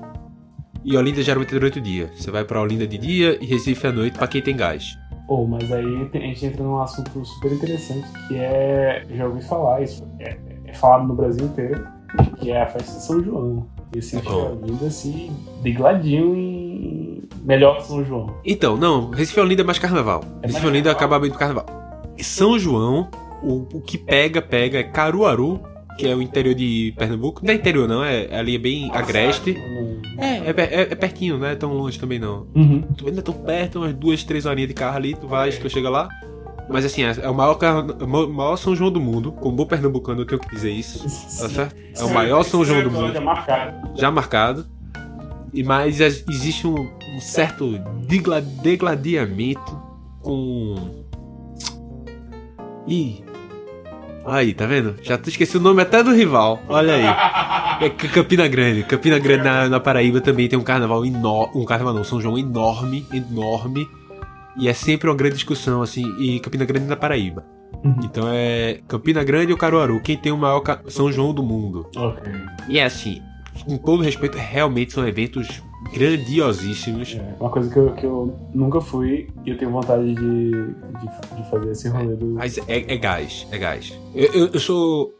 e Olinda geralmente é durante o dia. Você vai pra Olinda de dia e Recife à noite pra quem tem gás. Pô, mas aí a gente entra num assunto super interessante que é. Já ouvi falar, isso é, é falado no Brasil inteiro, que é a festa de São João. Esse É bom. ainda se degladinho em, Melhor que São João. Então, não, Recife Olinda é mais carnaval. É Recife Olinda carnaval? acaba bem do carnaval. São João, o, o que pega, pega é Caruaru, que é o interior de Pernambuco. Não é interior, não, é ali é bem agreste. É, é, per- é- é pertinho, não é tão longe também não. Uhum. Tu ainda tão perto, umas duas, três horinhas de carro ali, tu vai, tu chega lá. Mas assim, é é o maior, o maior- São João do mundo. Como bom pernambucano, eu tenho que dizer isso. Tá certo? É o maior São João do mundo. É marcado. Já marcado. E mas ex- existe um, um certo degladiamento com. Ih. Aí, tá vendo? Já tu esqueci o nome até do rival. Olha aí. É Campina Grande. Campina Grande na, na Paraíba também tem um carnaval enorme. Um carnaval não, São João enorme, enorme. E é sempre uma grande discussão, assim. E Campina Grande na Paraíba. Uhum. Então é Campina Grande ou Caruaru. Quem tem o maior São João do mundo? Ok. E é assim, com todo respeito, realmente são eventos grandiosíssimos. É, uma coisa que eu, que eu nunca fui e eu tenho vontade de, de, de fazer esse rolê do. Mas é, é gás, é gás. Eu, eu- eu sou.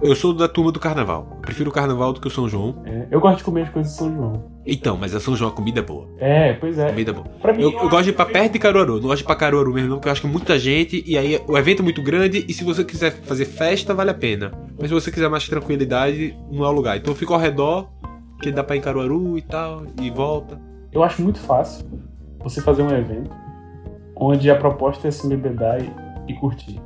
Eu sou da turma do carnaval. Eu prefiro o carnaval do que o São João. É, eu gosto de comer as coisas de São João. Então, mas a São João a comida é boa. É, pois é. Comida é boa. Pra mim, Eu, eu gosto de ir pra perto de Caruaru, não gosto de ir pra Caruaru mesmo, não, porque eu acho que muita gente, e aí o evento é muito grande, e se você quiser fazer festa, vale a pena. Mas se você quiser mais tranquilidade, não é o lugar. Então eu fico ao redor, que dá pra ir em Caruaru e tal, e volta. Eu acho muito fácil você fazer um evento onde a proposta é se embebedar e, e curtir.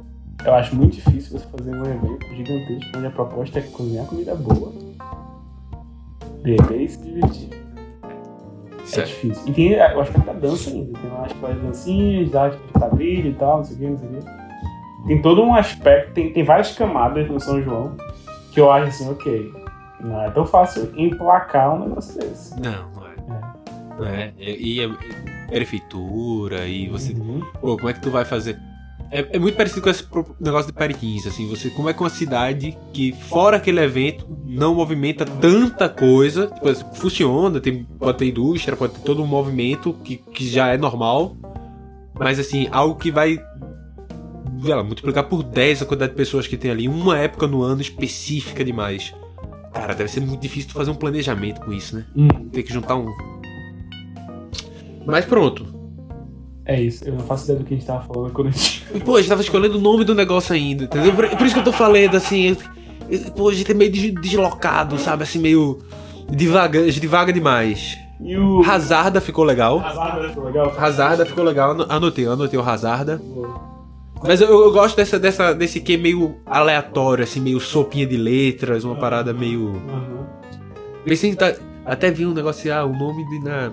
Eu acho muito difícil você fazer um evento gigantesco onde a proposta é cozinhar comida boa, beber e se divertir. É Certo. difícil. E tem, eu acho que até dança ainda. Tem lá aquelas dancinhas, dá tipo de quadrilha e tal, não sei o que, não sei o que. Tem todo um aspecto, tem, tem várias camadas no São João que eu acho assim, ok. Não é tão fácil emplacar um negócio desse. Não, não é. Não é. E, e é prefeitura, e você. Uhum. Pô, como é que tu vai fazer? É, é muito parecido com esse negócio de Periquins, assim, você, como é que uma cidade que, fora aquele evento, não movimenta tanta coisa, tipo, assim, funciona, tem, pode ter indústria, pode ter todo um movimento que, que já é normal, mas assim, algo que vai lá, multiplicar por 10 a quantidade de pessoas que tem ali, uma época no ano específica demais. Cara, deve ser muito difícil tu fazer um planejamento com isso, né? Uhum. Ter que juntar um. Mas pronto. É isso, eu não faço ideia do que a gente tava falando quando a gente. Pô, a gente tava escolhendo o nome do negócio ainda, entendeu? Por, por isso que eu tô falando, assim. Pô, a gente é meio des- deslocado, sabe? Assim, meio. Devaga, devaga demais. E o. Hazarda ficou legal. Hazarda ficou legal? Hazarda ficou legal. ano- Anotei, anotei o Hazarda. Mas eu, eu gosto dessa, dessa, desse que meio aleatório, assim, meio sopinha de letras, uma parada meio. Uhum. Pensei tá- até vi um negócio, ah, o nome de na,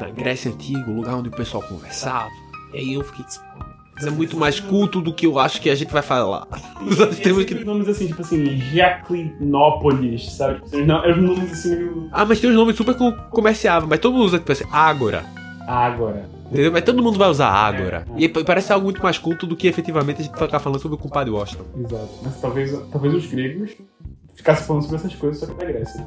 na Grécia Antiga, o lugar onde o pessoal conversava. E aí eu fiquei, isso é muito mais culto do que eu acho que a gente vai falar. Nós temos que... Nomes assim, tipo assim, Jaclinópolis, sabe? Tipo, assim, não, é nomes assim meio. Ah, mas tem uns nomes super com- comerciáveis, mas todo mundo usa, tipo assim, Ágora. Ágora. Entendeu? Mas todo mundo vai usar Ágora. E pa- parece algo muito mais culto do que efetivamente a gente ficar falando sobre o compadre Washington. Exato. Mas talvez, talvez os gregos ficassem falando sobre essas coisas só que da Grécia.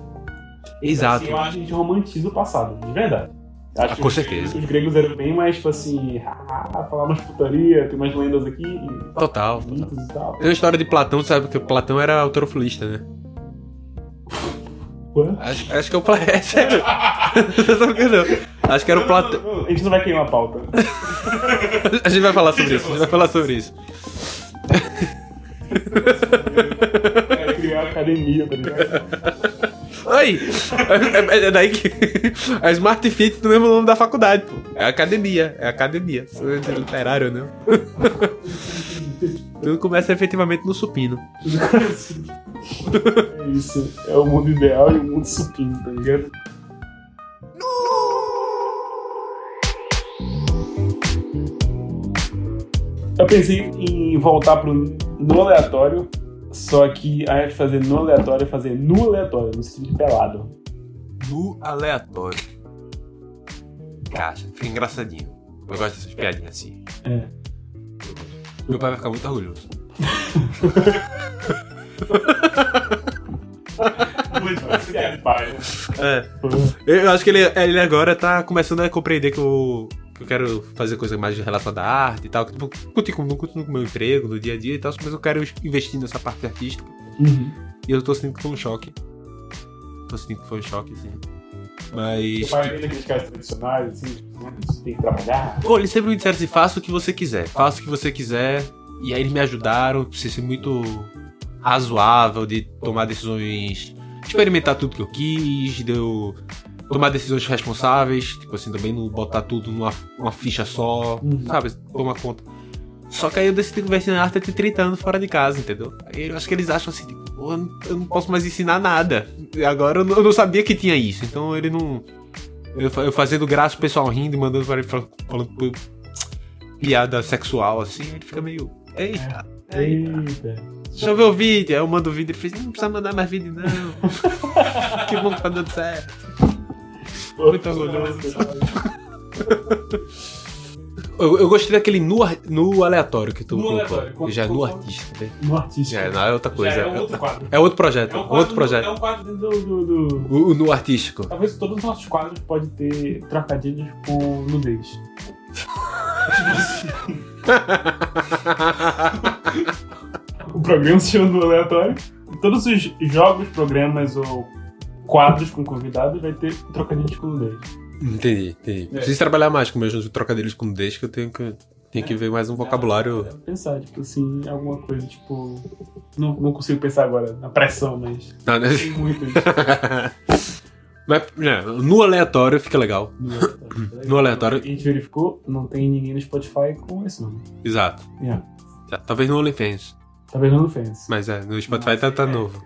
Exato. Assim, eu acho que a gente romantiza o passado, de verdade. Acho Ah, que com os- certeza. Os gregos eram bem mais, tipo assim, ah, falar umas putaria, tem umas lendas aqui, e Total, total. e tal. Tem uma história de Platão, sabe? Que o Platão era autorofilista, né? Acho, acho que é o Platão. É sério. Não. Acho que era o Platão. A gente não vai queimar a pauta. A gente vai falar sobre isso, a gente vai falar sobre isso. É academia, tá ligado? Aí, é, é- é daí que a Smart Fit no mesmo nome da faculdade, pô. É academia, é academia. Sou literário, né? Tudo começa efetivamente no supino. É isso. É o mundo ideal e o mundo supino, tá ligado? Eu pensei em voltar pro no aleatório, só que ao invés de fazer no aleatório, é fazer no aleatório, no sentido de pelado. No aleatório. Caixa, fica engraçadinho. Eu gosto dessas piadinhas assim. É. Meu pai vai ficar muito orgulhoso. É. Eu acho que ele, ele agora tá começando a compreender que que eu quero fazer coisa mais relacionada à arte e tal. Que, tipo, curtir com, não curto no meu emprego, no dia a dia e tal, mas eu quero investir nessa parte artística. Uhum. E eu tô sentindo que foi um choque. Tô sentindo que foi um choque, assim. Mas. Seu pai daqueles caras tradicionais, assim, né, você tem que trabalhar. Pô, eles sempre me disseram assim: faça o que você quiser, faça o que você quiser. E aí eles me ajudaram, precisa ser muito razoável de tomar decisões, experimentar tudo que eu quis, de eu tomar decisões responsáveis, tipo assim, também não botar tudo numa uma ficha só, Uhum. sabe? Tomar conta. Só que aí eu decidi que ensinar arte até 30 anos fora de casa, entendeu? Aí eu acho que eles acham assim, tipo, eu não- eu não posso mais ensinar nada. E agora eu não, eu não sabia que tinha isso, então ele não. Eu, eu fazendo graça, o pessoal rindo e mandando para ele fal- falando pô, piada sexual, assim, ele fica meio. Eita, eita. Eita. Deixa eu ver o vídeo. Aí eu mando o vídeo e ele fez, não precisa mandar mais vídeo, não. que bom que tá dando certo. Muito orgulhoso. Eu, eu gostei daquele nu, nu aleatório que tu Nu colocou. aleatório, Já é nu artístico. né? No artístico. Já é, não é outra coisa. Já é um outro quadro. é outro projeto. É um quadro, outro projeto. É um quadro dentro do, do, do- O, o nu artístico. Talvez todos os nossos quadros podem ter trocadilhos com nudez. o programa se chama do aleatório. Todos os jogos, programas ou quadros com convidados vai ter trocadilhos com nudez. Entendi, entendi. É. Preciso trabalhar mais com meus trocadilhos com nudez, que eu tenho que, tenho que ver mais um vocabulário. Dá pra Pensar, tipo assim, alguma coisa, tipo. Não, não consigo pensar agora na pressão, mas Não, né? tem muitas. Mas, né, no aleatório fica legal. No aleatório. A gente verificou, não tem ninguém no Spotify com esse nome. Exato. Yeah. Tá, Talvez no OnlyFans. Talvez no OnlyFans. Mas é, no Spotify tá, tá novo.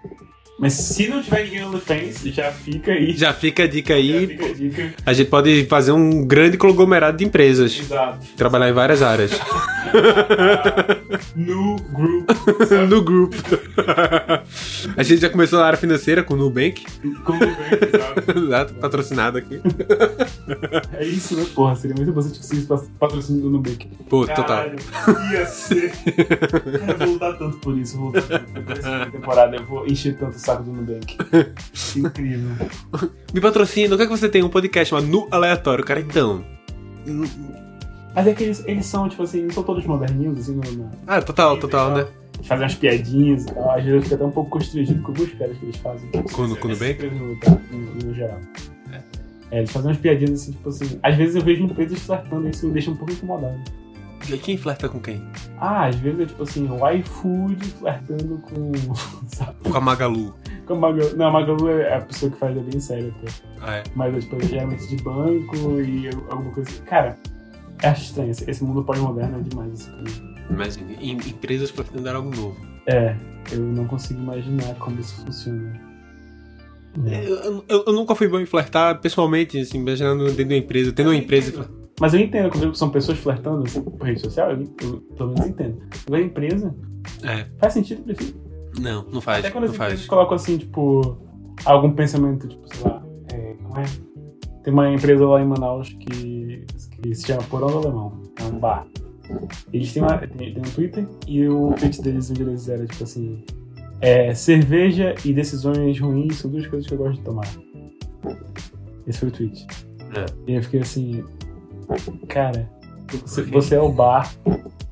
Mas se não tiver ninguém no OnlyFans, já fica aí. Já fica a dica já aí. fica a dica. A gente pode fazer um grande conglomerado de empresas. Exato. Trabalhar em várias áreas. No group. no grupo. A gente já começou na área financeira com o Nubank. Como bem, exato. Exato, patrocinado aqui. É isso, né, porra? Seria muito conseguisse pa- patrocínio do Nubank. Pô, total. Caralho, ia ser. Cara, eu vou lutar tanto por isso. Vou lutar tanto. Dessa temporada eu vou encher tanto o saco do Nubank. Incrível. Me patrocina, o que é que você tem? Um podcast chamado No Aleatório. Cara, então. Mas é que eles, eles são, tipo assim, não são todos moderninhos, assim, no, na, Ah, total, total, né? Eles fazem umas piadinhas e tal. Às vezes eu fico até um pouco constrangido com algumas piadas que eles fazem. Com- no- com o Nubank? Essas empresas No, no, no geral. É, eles fazem umas piadinhas assim, tipo assim. Às vezes eu vejo empresas flertando e isso me deixa um pouco incomodado. E Quem flerta com quem? Ah, às vezes é tipo assim, o iFood flertando com. sabe? Com a Magalu. Com a Magalu. Não, a Magalu é a pessoa que faz é bem séria até. Ah, é. Mas é tipo, geralmente de banco e alguma coisa assim. Cara, acho estranho. Esse, esse mundo pós-moderno é demais assim. Imagina, em- empresas flertando era algo novo. É, eu não consigo imaginar como isso funciona. É. Eu, eu- eu nunca fui bom em flertar pessoalmente, assim, imaginando dentro de uma empresa, tendo uma empresa. Mas eu entendo, quando são pessoas flertando assim, por rede social, eu, eu pelo menos entendo. Agora, empresa, É, faz sentido pra si. não, não faz. Até quando Não as faz. colocam assim, tipo, algum pensamento, tipo, sei lá, é, é? Tem uma empresa lá em Manaus que, que se chama Porão do Alemão. É um bar. Eles têm, uma, tem, tem um Twitter e o tweet deles, onde eles era, tipo assim, é, cerveja e decisões ruins são duas coisas que eu gosto de tomar. Esse foi o tweet. É. E eu fiquei assim, cara, você, você é o bar.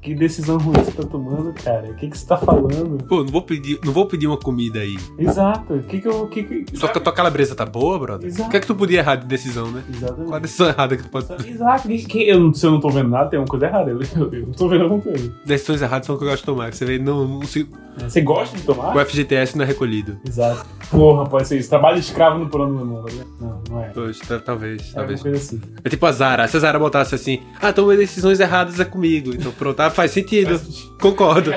Que decisão ruim você tá tomando, cara? O que, que você tá falando? Pô, não vou pedir, não vou pedir uma comida aí. Exato. O que que eu. Que que, Só que a tua calabresa tá boa, brother? Exato. O que é que tu podia errar de decisão, né? Exatamente. Qual a decisão errada que tu pode. Exato. Que, que eu, se eu não tô vendo nada, tem uma coisa errada. Eu, eu, eu não tô vendo alguma coisa. Decisões erradas são o que eu gosto de tomar. Você vê, não, não se- Você gosta de tomar? o FGTS não é recolhido. Exato. Porra, pode ser isso. Trabalho escravo no plano do mundo, né? Não, não é. Tá- talvez, É talvez. assim. É tipo a Zara. Se a Zara botasse assim, ah, tomei decisões erradas é comigo. Então pronto, ah, faz sentido. Faz sentido. Concordo.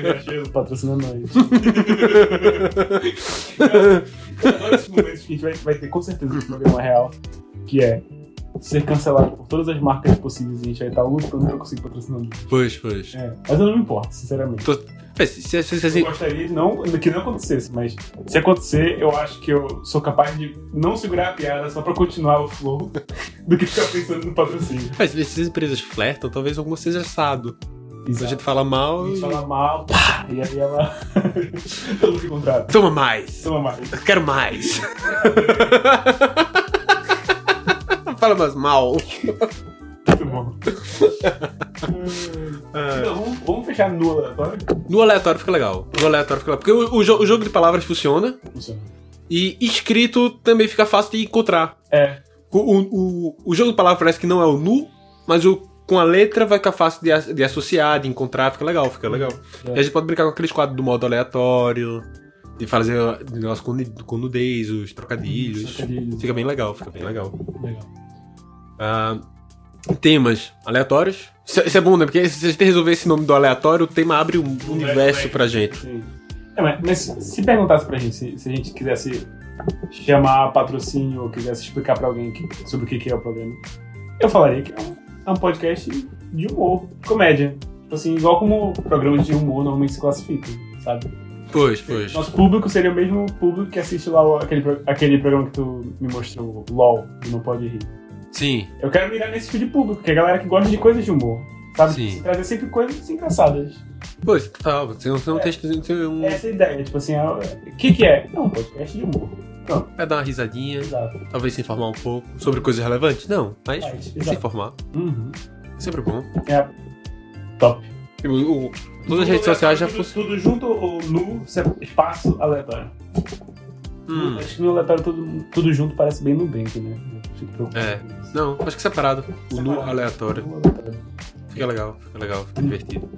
Riachuelo patrocina nós. Cara, Agora esses momentos que a gente vai, vai ter com certeza um programa real, que é ser cancelado por todas as marcas possíveis e a gente vai estar lutando pra conseguir patrocinador. Pois, pois. É, mas eu não me importo, sinceramente. É, se- se- se- Eu gostaria de não, que não acontecesse, mas se acontecer, eu acho que eu sou capaz de não segurar a piada só pra continuar o flow do que ficar pensando no patrocínio. Mas se essas empresas flertam, talvez alguma seja assado. A Exato. gente fala mal A gente e... fala mal, pá, e aí ela. Fica contrato. Toma mais! Toma mais. Eu quero mais! fala mais mal. Bom. Então, vamos, vamos fechar no aleatório? No aleatório fica legal. No aleatório fica legal. Porque o, o jo- o jogo de palavras funciona. Funciona. E escrito também fica fácil de encontrar. É. O, o, o, o jogo de palavras parece que não é o nu, mas o, com a letra vai ficar fácil de, as- de associar, de encontrar, fica legal, fica legal. É. E a gente pode brincar com aqueles quadros do modo aleatório, de fazer negócio com, nudez, os trocadilhos. Trocadilhos. Fica bem legal, fica bem legal. Legal. Ah, temas aleatórios. Isso, é- isso é bom, né? Porque se a gente resolver esse nome do aleatório, o tema abre um universo pra gente. Sim. É, mas, mas se perguntasse pra gente, se, se a gente quisesse chamar patrocínio ou quisesse explicar pra alguém que- sobre o que, que é o programa, eu falaria que é um, é um podcast de humor, comédia. Tipo assim, igual como programas de humor normalmente se classificam, sabe? Pois, pois. Nosso público seria o mesmo público que assiste lá o- aquele, aquele programa que tu me mostrou, o LOL, do Não Pode Rir. Sim. Eu quero mirar nesse tipo de público, que é a galera que gosta de coisas de humor. Sabe? Sim. Trazer sempre coisas engraçadas. Pois, total. Você não, você não tem você tem um. Essa é a ideia, tipo assim, é- o que que é? É um podcast de humor. Pronto, Vai dar uma risadinha, exato. talvez se informar um pouco sobre coisas relevantes? Não, mas Mas, se exato. informar. Uhum. é Sempre bom. É top. O- o- todas as redes sociais já tudo, funcionam. tudo junto ou nu, espaço aleatório. Hum, Acho que no aleatório tudo, tudo junto parece bem Nubank, né? Eu fico preocupado É. não, acho que separado. O nu aleatório. Nu aleatório. Fica legal, fica legal, fica divertido.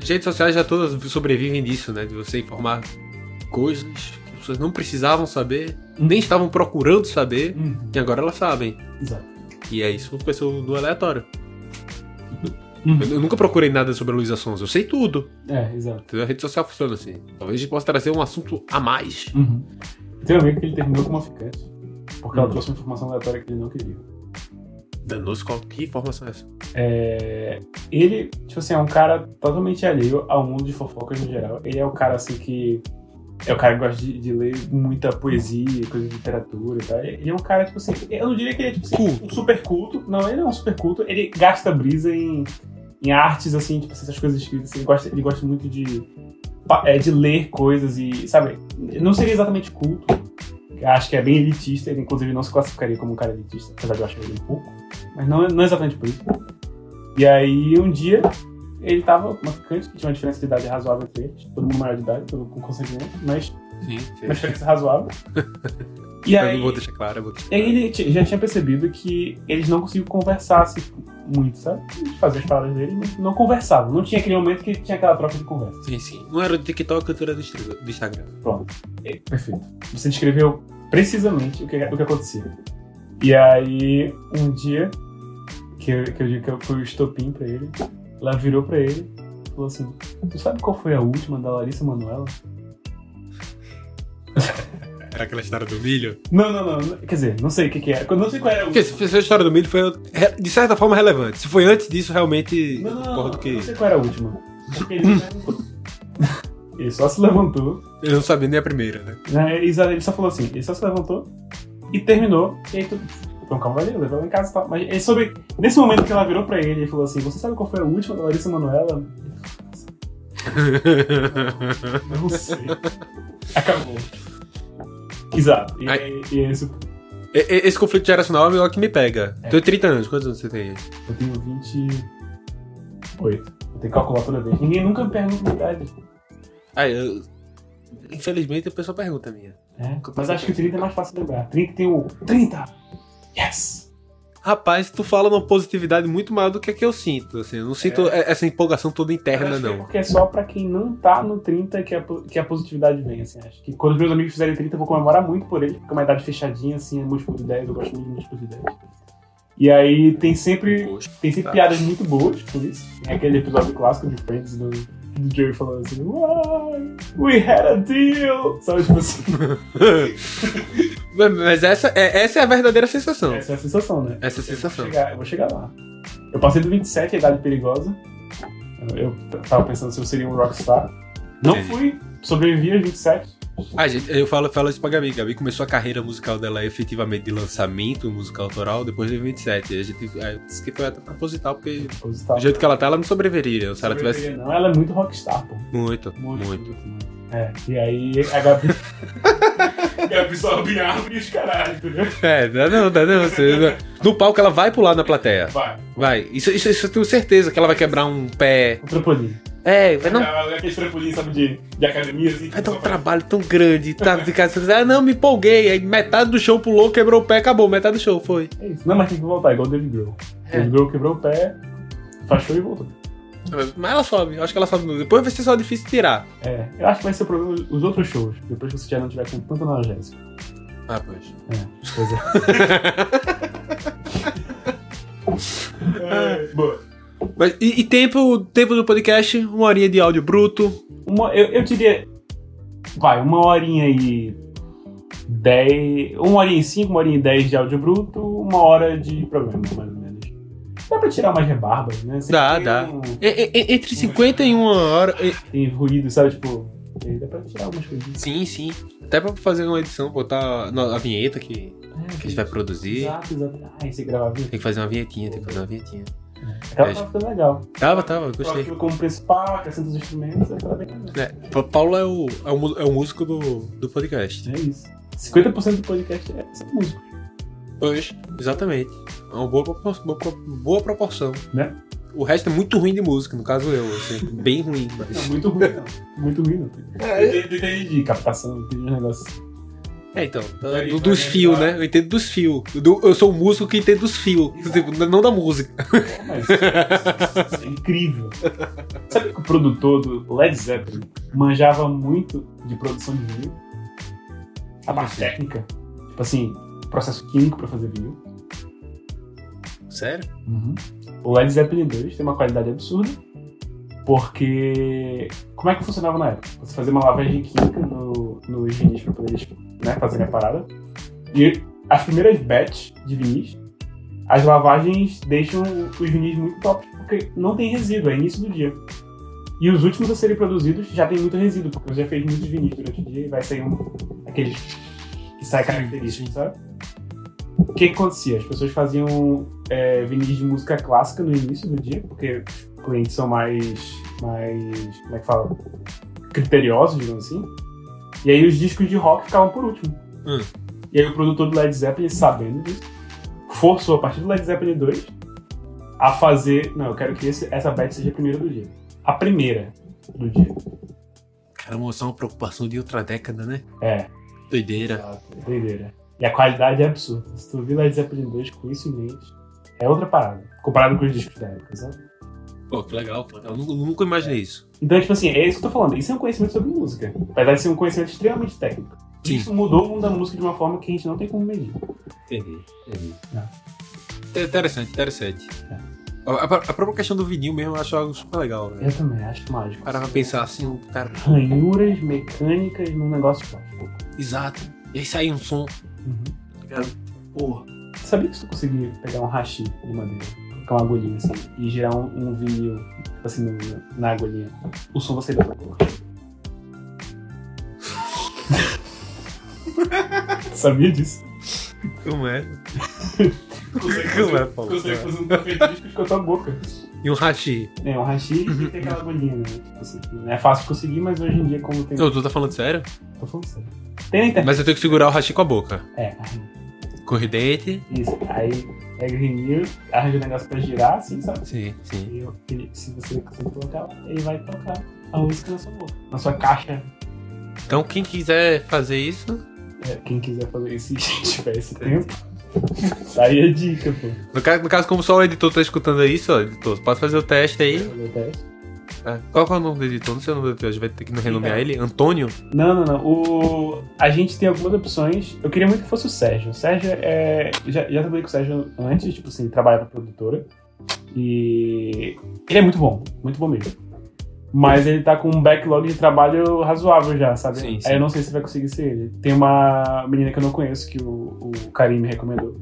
As redes sociais já todas sobrevivem disso, né? De você informar coisas que as pessoas não precisavam saber, nem estavam procurando saber, Uhum. e agora elas sabem. Exato. E é isso que pensou do aleatório. Uhum. Eu, eu nunca procurei nada sobre a Luísa Sons, eu sei tudo. É, exato. A rede social funciona assim. Talvez a gente possa trazer um assunto a mais. Uhum. Tem um amigo que ele terminou com uma ficante. Porque ela Hum. trouxe uma informação aleatória que ele não queria. Danos, qual que informação é essa? É, ele, tipo assim, é um cara totalmente alheio ao mundo de fofocas no geral. Ele é o cara, assim, que. É o cara que gosta de, de ler muita poesia, coisa de literatura e tal. Ele é um cara, tipo assim. Eu não diria que ele é, tipo assim, Culto. um super culto. Não, ele não é um super culto. Ele gasta brisa em, em artes, assim, tipo essas coisas escritas. assim, ele, gosta, ele gosta muito de. é, de ler coisas e, sabe? Não seria exatamente culto. Acho que é bem elitista. Ele, inclusive, não se classificaria como um cara elitista, apesar de eu achar ele um pouco. Mas não, não exatamente por isso. E aí, um dia, ele tava uma ficante que tinha uma diferença de idade razoável entre eles. Todo mundo maior de idade, todo com consentimento, mas Sim, sim. uma diferença razoável. E Eu aí, não vou deixar claro, eu vou deixar aí ele já tinha percebido que eles não conseguiam conversar assim, muito, sabe? Eles faziam as palavras dele, mas não conversavam. Não tinha aquele momento que tinha aquela troca de conversa. Sim, sim. Não era do TikTok, eu era do Instagram. Pronto. É, perfeito. Você descreveu precisamente o que, o que acontecia. E aí, um dia, que eu, que eu digo que fui o estopim pra ele, ela virou pra ele e falou assim: Tu sabe qual foi a última da Larissa Manoela? Era aquela história do milho? Não, não, não. Quer dizer, não sei o que, que é. Eu não sei qual era a Porque se essa história do milho foi, de certa forma, relevante. Se foi antes disso, realmente, Não, não, não, não, que... não sei qual era a última. Ele, ele só se levantou Eu não sabia nem a primeira, né? Né, Ele só falou assim, ele só se levantou e terminou, e aí tudo. Então, calma, valeu, levou ela em casa e tal. Mas ele sobre. Nesse momento que ela virou pra ele e falou assim: Você sabe qual foi a última da Larissa Manoela? Não sei. Acabou. Exato. E, Ai. e esse. Esse conflito geracional é o que me pega. É. Tenho 30 anos, quantos anos você tem? Eu tenho 28. Vou ter que calcular toda vez. Ninguém nunca me pergunta idade. Ah, eu... Infelizmente a pessoa pergunta a minha. É, mas acho que o 30 é mais fácil de lembrar. 30 tem o. 30! Yes! Rapaz, tu fala uma positividade muito maior do que a que eu sinto. Assim, eu não sinto e- essa empolgação toda interna, acho que é não. porque é só pra quem não tá no 30 que a, que a positividade vem, assim. Acho que quando os meus amigos fizerem 30, eu vou comemorar muito por eles, porque é uma idade fechadinha, assim, é múltiplo de 10, eu gosto muito de múltiplo de 10. E aí tem sempre, Poxa. tem sempre Tá. piadas muito boas por isso. Tem aquele episódio clássico de Friends do, do Joey falando assim, Why? We had a deal! Sabe, tipo assim, Mas- essa é, essa é a verdadeira sensação. essa é a sensação, né? Essa é a sensação. Eu vou chegar, eu vou chegar lá. Eu passei do 27, a idade perigosa. Eu, eu tava pensando se eu seria um rockstar. Não Entendi. fui, sobrevivi aos 27. Ah, gente, eu falo, falo isso pra Gabi. Gabi começou a carreira musical dela efetivamente de lançamento musical autoral depois de 27. E a gente ah, disse que foi até proposital, porque Coisa e tal. do jeito que ela tá, ela não sobreviveria. Se ela tivesse. Não, ela é muito rockstar, pô. Muito, Muito, muito. muito, muito. É, e aí a Gabi. a Gabi sobe em árvore e os caralho, entendeu? É, não, não, não, não, você- No palco ela vai pular na plateia. Vai. Vai. Isso, isso, isso eu tenho certeza que ela vai quebrar um pé. O trampolim. É, vai, não, Aquele trampolim, sabe, de, de academia, assim. vai dar um trabalho tão grande, tá? De casa, ah, não, me empolguei. Aí metade do show pulou, quebrou o pé, acabou. Metade do show foi. É isso. Não, mas tem que voltar, igual o David Grohl. É. David Grohl quebrou o pé, fachou e voltou. Mas ela sobe, eu acho que ela sobe. Depois vai ser só difícil tirar. É, eu acho que vai ser o problema os outros shows, depois que você já não tiver com tanta analgésico. Ah, pois. É, pois é. é boa. Mas, e, e tempo, tempo do podcast? Uma horinha de áudio bruto. Uma, eu, eu diria. Vai, uma horinha e. Dez. Uma horinha e cinco, uma horinha e dez de áudio bruto, uma hora de programa, mais ou menos. Dá pra tirar umas rebarbas, né? Sempre Dá, dá. um- E- e- entre 50 e uma hora. tem ruído, sabe? Tipo. Dá pra tirar algumas coisinhas. Sim, sim. Até pra fazer uma edição, botar a, a vinheta que, que a gente vai produzir. Exato, exato. Ah, esse gravar. Tem que fazer uma vinhetinha, tem que fazer uma vinhetinha. Aquela É. tava ficando legal. Tava, tava, eu gostei. como principal, acrescenta os instrumentos, bem legal. É, Pa- Paulo é o, é o, é o músico do, do podcast. É isso. 50% do podcast é essa música, Pois, exatamente. É uma boa, boa, boa proporção. né? O resto é muito ruim de música, no caso eu, assim, bem ruim. Mas... muito ruim, não. Muito ruim, não. Eu entendo- eu entendo de captação, eu entendo de negócio. É, então, tá, do- dos fios, né? Eu entendo dos fios. Do- Eu sou um músico que entende dos fios, tipo, não da música. Mas isso é incrível. Sabe que o produtor do Led Zeppelin manjava muito de produção de vinil? A parte técnica. Tipo assim, processo químico pra fazer vinil. Sério? O Led Zeppelin 2 tem uma qualidade absurda, porque como é que funcionava na época? Você fazia uma lavagem química no, nos vinis para poder né, fazer a parada, e as primeiras batch de vinis, as lavagens deixam os vinis muito top, porque não tem resíduo, é início do dia. E os últimos a serem produzidos já tem muito resíduo, porque você já fez muitos vinis durante o dia e vai sair um, aqueles que sai característico, sabe? O que, acontecia? As pessoas faziam é, vinis de música clássica no início do dia, porque os clientes são mais, mais, como é que fala? Criteriosos, digamos assim. E aí os discos de rock ficavam por último. Hum. E aí o produtor do Led Zeppelin, sabendo disso, forçou a partir do Led Zeppelin 2 a fazer. Não, eu quero que esse- essa batch seja a primeira do dia. A primeira do dia. Caramba, é uma preocupação de outra década, né? É, Doideira. doideira. E a qualidade é absurda. Se tu ouvir Led Zeppelin 2 com isso em mente, é outra parada. Comparado com os discos da época, sabe? Pô, que legal, que legal. Eu nunca, nunca imaginei isso. Então, tipo assim, é isso que eu tô falando. Isso é um conhecimento sobre música. Apesar de ser um conhecimento extremamente técnico. Sim. Isso mudou o mundo da música de uma forma que a gente não tem como medir. Entendi, entendi. É. É Interessante, interessante. É. A, própria questão do vinil mesmo eu acho algo super legal, né? Eu também acho mágico. Parar pra pensar assim, cara. Ranhuras mecânicas num negócio plástico. Exato. E aí sai um som. Uhum. Porra. Sabia que se tu conseguir pegar um hashi de madeira, colocar uma agulhinha assim, e girar um, um vinil, tipo assim, no- na agulhinha, o som vai sair da tua cor. Sabia disso? Como é? Consegue Como é, Paulo? Consegue fazer um característico com a tua boca. E um hashi. É, um hashi e tem aquela agulhinha, né? Assim, não é fácil de conseguir, mas hoje em dia, como tem. Ô, tu tá falando sério? Tô falando sério. Tem na internet. Mas eu tenho que segurar o hashi com a boca. É, Corridente. isso. Aí pega o vinil, arranja o negócio pra girar, assim, sabe? Sim, sim. E eu- ele- se você conseguir colocar, ele vai tocar a música na sua boca. Na sua caixa. Então quem quiser fazer isso. É, quem quiser fazer isso e tiver esse tempo, tá aí a dica, pô. No caso, no caso, como só o editor tá escutando isso, ó, editor, pode fazer o teste aí. Fazer o teste. É. Qual que é o nome do editor? Não sei o nome do editor, a gente vai ter que renomear ele. Antônio? Não, não, não. O... A gente tem algumas opções. Eu queria muito que fosse o Sérgio. O Sérgio é. Já, já trabalhei com o Sérgio antes, tipo assim, trabalha pra produtora. E. Ele é muito bom, muito bom mesmo. Mas ele tá com um backlog de trabalho razoável já, sabe? Sim, sim. Aí eu não sei se vai conseguir ser ele. Tem uma menina que eu não conheço, que o, o Karim me recomendou.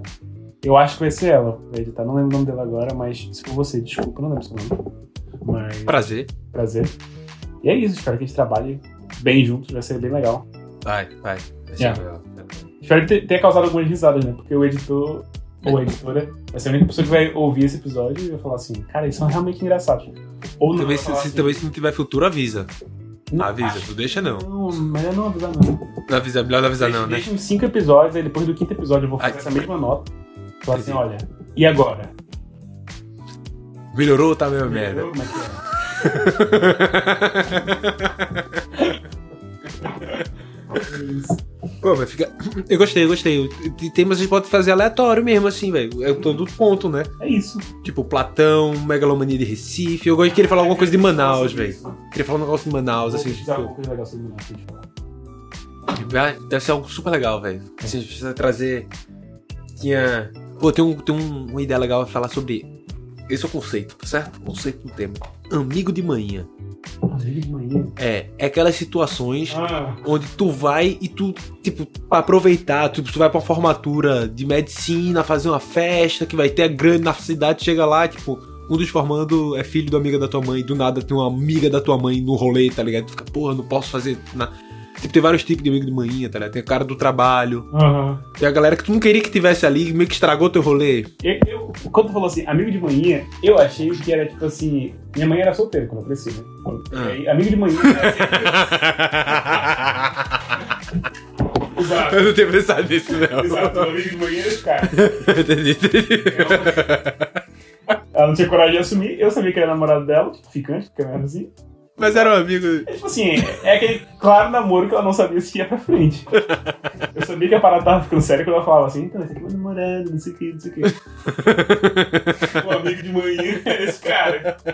Eu acho que vai ser ela, vai editar. Não lembro o nome dela agora, mas se for você, desculpa, não lembro seu nome. Mas Prazer. prazer. E é isso, espero que a gente trabalhe bem juntos, vai ser bem legal. Vai, vai. Vai ser Yeah. legal. Espero ter, ter causado algumas risadas, né? Porque o editor ou a editora vai ser a única pessoa que vai ouvir esse episódio e vai falar assim, cara, eles são realmente engraçados. Ou não. Também, se, se- assim, também se não tiver futuro, avisa. não, avisa, acho- tu deixa não. Não, melhor não avisar não. Não avisa, melhor não avisar deixa, não, né? deixa uns cinco episódios, aí depois do quinto episódio eu vou fazer Ai. essa mesma nota. Falar assim, olha, e agora? Melhorou ou tá a mesma merda? Como é que é? Pô, mas fica. Eu gostei, eu gostei. Tem temas a gente pode fazer aleatório mesmo, assim, velho. É todo ponto, né? É isso. Tipo, Platão, Megalomania de Recife. Eu gosto de querer falar alguma coisa de Manaus, velho. Queria falar um negócio de Manaus, assim. Tipo, ah, deve ser algo super legal, velho. Assim, a gente precisa trazer. Tinha. Pô, tem, um, tem um- uma ideia legal pra falar sobre. Esse é o conceito, tá certo? Conceito do tema. Amigo de manhã. Amigo de manhã. É, é aquelas situações Ah, onde tu vai e tu, tipo, pra aproveitar, tu, tu vai pra uma formatura de medicina, fazer uma festa que vai ter a grande na cidade, chega lá, tipo, um dos formando é filho do amigo da tua mãe, do nada tem uma amiga da tua mãe no rolê, tá ligado? Tu fica, porra, não posso fazer. Na... Tipo, tem vários tipos de amigo de manhã, tá ligado? Tem o cara do trabalho, aham. tem a galera que tu não queria que tivesse ali, meio que estragou teu rolê. Eu, eu, quando tu falou assim, amigo de manhã, eu achei que era tipo assim. Minha mãe era solteira quando eu cresci, né? Ah. Amigo de manhã. Exato. Eu não tinha pensado nisso, não. Exato, amigo de manhã era esse cara. entendi, entendi. Ela não tinha coragem de assumir, eu sabia que era namorado dela, tipo, ficante, porque era assim. Mas era um amigo. É, tipo assim, é aquele claro namoro que ela não sabia se ia pra frente. Eu sabia que a parada tava ficando séria quando ela falava assim, então, esse aqui é meu namorado, não sei o que, não sei o que. o amigo de manhã é esse cara.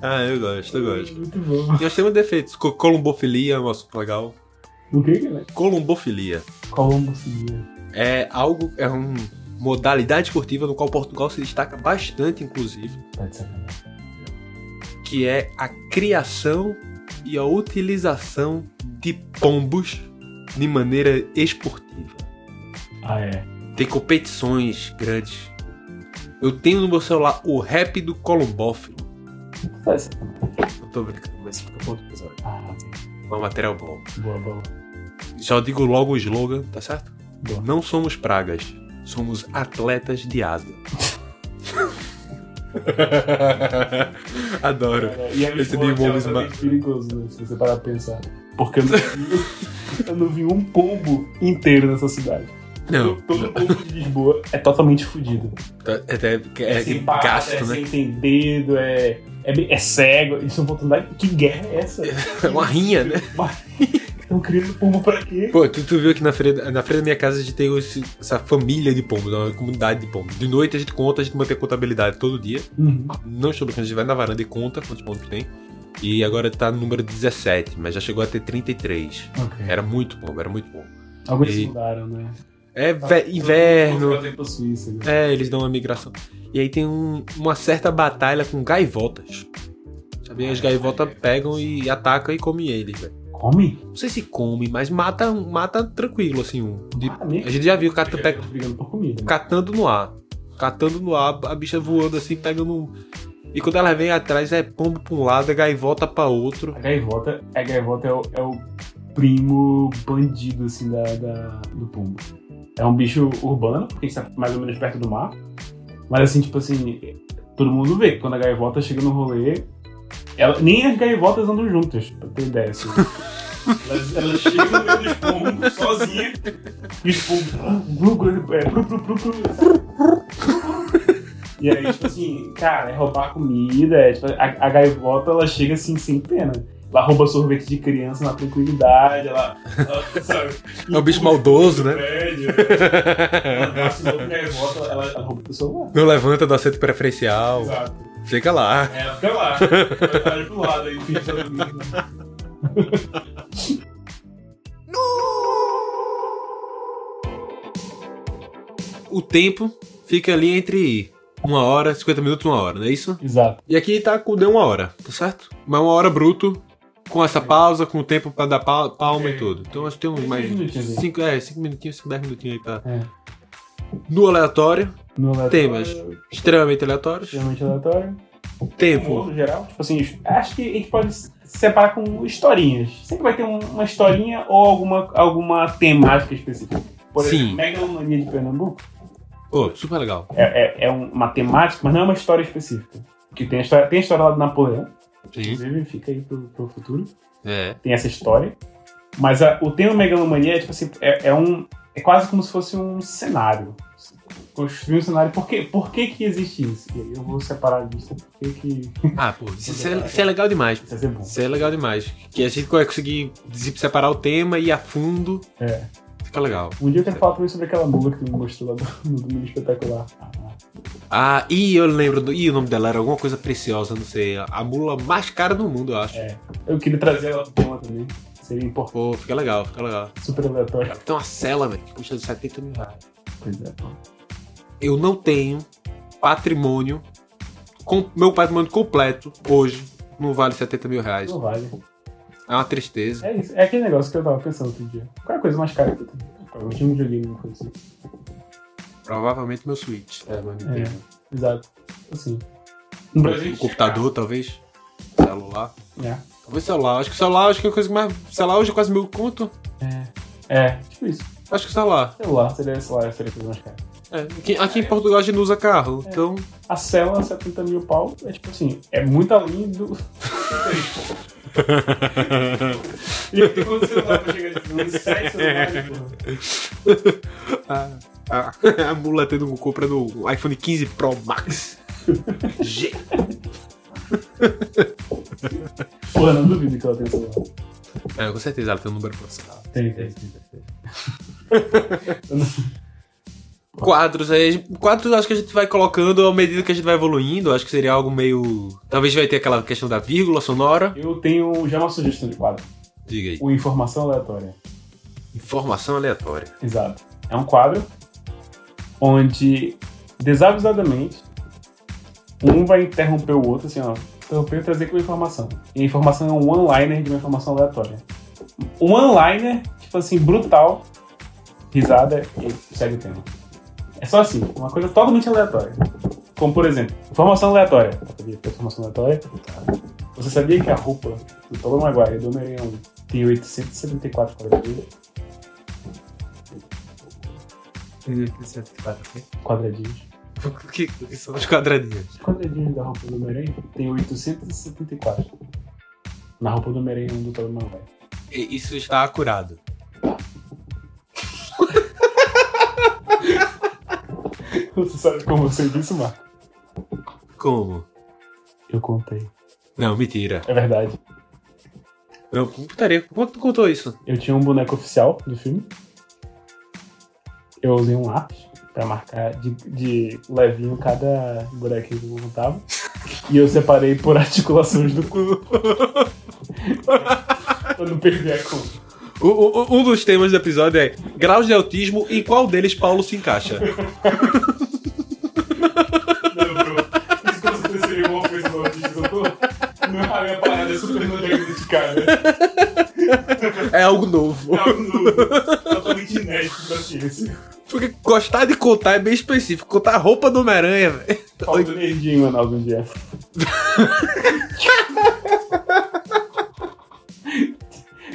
Ah, eu gosto, eu gosto. Muito bom. E nós temos defeitos. Co- Columbofilia é um assunto legal. O que que é? Columbofilia Colombo seria. é algo, é uma modalidade esportiva no qual Portugal se destaca bastante, inclusive, Tá de sacanagem. Que é a criação e a utilização de pombos de maneira esportiva. Ah, é. Tem competições grandes. Eu tenho no meu celular o rap do sacanagem. Não tô brincando, mas fica bom do episódio. Ah, um material bom. boa, boa. Já digo logo o slogan, tá certo? boa. Não somos pragas, somos atletas de asa. Adoro. Cara, E é Esse bom, é perigoso, né, se você parar pra pensar. Porque eu não, vi, eu não vi um pombo inteiro nessa cidade. Não, Todo pombo de Lisboa é totalmente fudido. é, é, é, sem gasto, é né? sem dedo, é, é, é cego. Eles estão voltando lá. Que guerra é essa? É uma rinha, né? Estão criando pombo pra quê? Pô, tu, tu viu que na feira, na feira da minha casa a gente tem esse- essa família de pombos, uma comunidade de pombos. De noite a gente conta, a gente mantém a contabilidade todo dia. Uhum. Não estou brincando, a gente vai na varanda e conta quantos pombos tem. E agora tá no número 17, mas já chegou a ter 33. Ok. Era muito pombo, era muito pombo. Alguns E- mudaram, né? É ve- inverno. Suíça, né? É, eles dão uma migração. E aí tem um- uma certa batalha com gaivotas. Sabe? As gaivotas pegam e atacam e comem eles, velho. Come? Não sei se come, mas mata, mata tranquilo, assim. Um. De- Ah, a gente já viu cata, comida. né? catando no ar. Catando no ar, a bicha voando assim, pegando. E quando ela vem atrás, é pombo pra um lado, é gaivota pra outro. A gaivota, a gaivota é, o, é o primo bandido, assim, da, da- do pombo. É um bicho urbano, porque está mais ou menos perto do mar. Mas, assim, tipo assim, todo mundo vê que quando a gaivota chega no rolê, ela, nem as gaivotas andam juntas, pra ter ideia, assim. Elas, elas chegam no meio pombos, sozinha, e glu, é, pru, pru, pru, pru. E aí, tipo assim, cara, é roubar comida, é, tipo, a, a gaivota, ela chega assim, sem pena. Ela rouba sorvete de criança na tranquilidade, ela. ela sabe, É um bicho maldoso, né? prédio, ela passa outra gaivota, ela, ela rouba o celular. Não levanta do assento preferencial. Exato. Fica lá. É, fica lá, olha pro lado aí, finge que. O tempo fica ali entre uma hora, 50 minutos, uma hora, não é isso? Exato. E aqui tá com deu uma hora, tá certo? Mas uma hora bruto, com essa pausa, com o tempo pra dar pa- palma e tudo. Então nós temos mais minutinhos aí. 5 é, cinco minutinhos, 5, 10 minutinhos aí pra. É. No aleatório, No aleatório, Temas. extremamente aleatórios. Extremamente aleatório. Tempo. No geral. Tipo assim, acho que a gente pode se separar com historinhas. Sempre vai ter um- uma historinha ou alguma, alguma temática específica. Por Sim. exemplo, Megalomania de Pernambuco Pô, super legal. é, é, é um- uma temática, mas não é uma história específica. Que tem a história, tem a história lá do Napoleão, Sim. inclusive fica aí pro, pro futuro. É. Tem essa história. Mas a- o tema megalomania é tipo assim, é, é um. É quase como se fosse um cenário. Construir um cenário. Por que, por que, que existe isso? E aí eu vou separar a lista. Por que, Ah, pô, isso, isso é, isso é legal demais. isso ser bom? Isso é legal demais. Que a gente vai conseguir separar o tema e ir a fundo. É. Fica legal. Um dia eu quero falar também sobre aquela mula que tu me mostrou lá do, no Domingo Espetacular. Ah, e eu lembro do. Ih, o nome dela era alguma coisa preciosa, não sei. A mula mais cara do mundo, eu acho. é. Eu queria trazer ela pro tema também. Seria importante. Pô, fica legal, fica legal. Super aleatório. Tem uma cela, velho, que custa 70 mil reais. Pois é, pô. Eu não tenho patrimônio. Com, meu patrimônio completo hoje não vale 70 mil reais. Não vale. É uma tristeza. É isso. É aquele negócio que eu tava pensando outro dia. Qual é a coisa mais cara que eu tenho? Provavelmente um videogame, uma coisa assim. Provavelmente meu Switch. É, meu Nintendo. Exato. Assim. No Brasil. O computador, talvez. Celular. É. Talvez celular. Acho que celular acho que é a coisa que mais. Celular hoje é quase mil conto. É, tipo isso. Acho que celular. Celular seria, celular seria a coisa mais cara. É, aqui, em Portugal a gente não usa carro, então. A cela, 70 mil pau, é tipo assim, é muito além do. e aí, quando o celular vai chegar de uns 7 celulares, pô. a, a, a mula tendo compra no iPhone 15 Pro Max. G. Pô, eu não duvido que ela tenha celular. É, com certeza ela tem um número profissional. Tem, tem, tem. tem. Quadros aí. Quadros acho que a gente vai colocando à medida que a gente vai evoluindo. Acho que seria algo meio. Talvez vai ter aquela questão da vírgula sonora. Eu tenho já uma sugestão de quadro. Diga aí. O Informação Aleatória. Informação aleatória. Exato. É um quadro onde, desavisadamente, um vai interromper o outro, assim, ó. Interromper e trazer com informação. E a informação é um one-liner de uma informação aleatória. Um one-liner, tipo assim, brutal, risada e segue o tema. É só assim, uma coisa totalmente aleatória. Como, por exemplo, informação aleatória. Sabia que informação aleatória? Você sabia que a roupa do Tobey Maguire e do Homem-Aranha 1 tem 874 quadradinhos? Quadradinhos. O que, o que são os quadradinhos? Os quadradinhos da roupa do Homem-Aranha tem 874. Na roupa do Homem-Aranha 1 do Tobey Maguire. Isso está acurado. Você sabe como você disse, Marco? Como? Eu contei. Não, mentira. É verdade. Não, putaria. Como é que tu contou isso? Eu tinha um boneco oficial do filme. Eu usei um lápis pra marcar de, de levinho cada bonequinho que eu montava. E eu separei por articulações do corpo. pra não perder a conta. O- o- um dos temas do episódio é graus de autismo e qual deles Paulo se encaixa. é super não diagnosticada. É algo novo. É algo novo. Totalmente inédito da ciência. Porque gostar de contar é bem específico. Contar a roupa do Homem-Aranha, velho. Falta energia, mano, algum dia.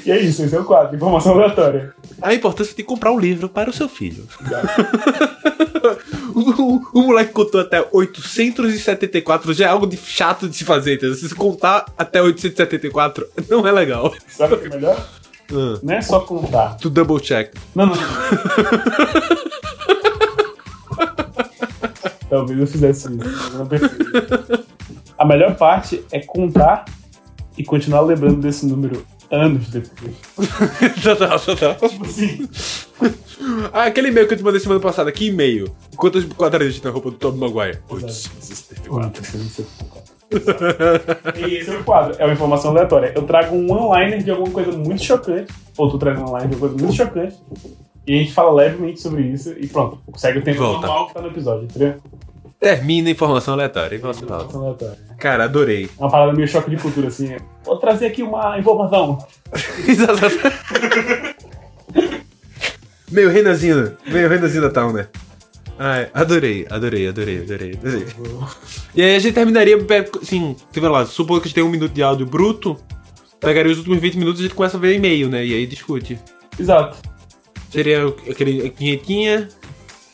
E é isso, esse é o quadro. Informação aleatória. A importância de comprar um livro para o seu filho. o, o- o moleque contou até 874, já é algo de chato de se fazer, entendeu? Se contar até 874, não é legal. Sabe o que é melhor? Ah, Não é só contar. tu double check. Não, não. Talvez eu fizesse isso, não. A melhor parte é contar e continuar lembrando desse número anos depois. total, total. Tipo assim, Ah, aquele e-mail que eu te mandei semana passada, que e-mail? Quantos quadradinhos tem na roupa do Tom Maguire? 874. E esse é o quadro, é uma informação aleatória. Eu trago um one-liner de alguma coisa muito chocante, ou tu traz um one-liner de alguma coisa muito chocante, e a gente fala levemente sobre isso e pronto, segue o tempo Volta. normal que tá no episódio, entendeu? Termina a informação aleatória. Informação aleatória. Informação aleatória. Cara, adorei. Uma parada meio choque de cultura, assim. Vou trazer aqui uma informação. meio Renanzinho, meio Renanzinho da Town, né? Ai, adorei, adorei, adorei, adorei, adorei. E aí a gente terminaria, assim, sei lá, supor que a gente tem um minuto de áudio bruto, pegaria os últimos 20 minutos e a gente começa a ver e-mail, né? E aí discute. Exato. Seria aquele a vinhetinha,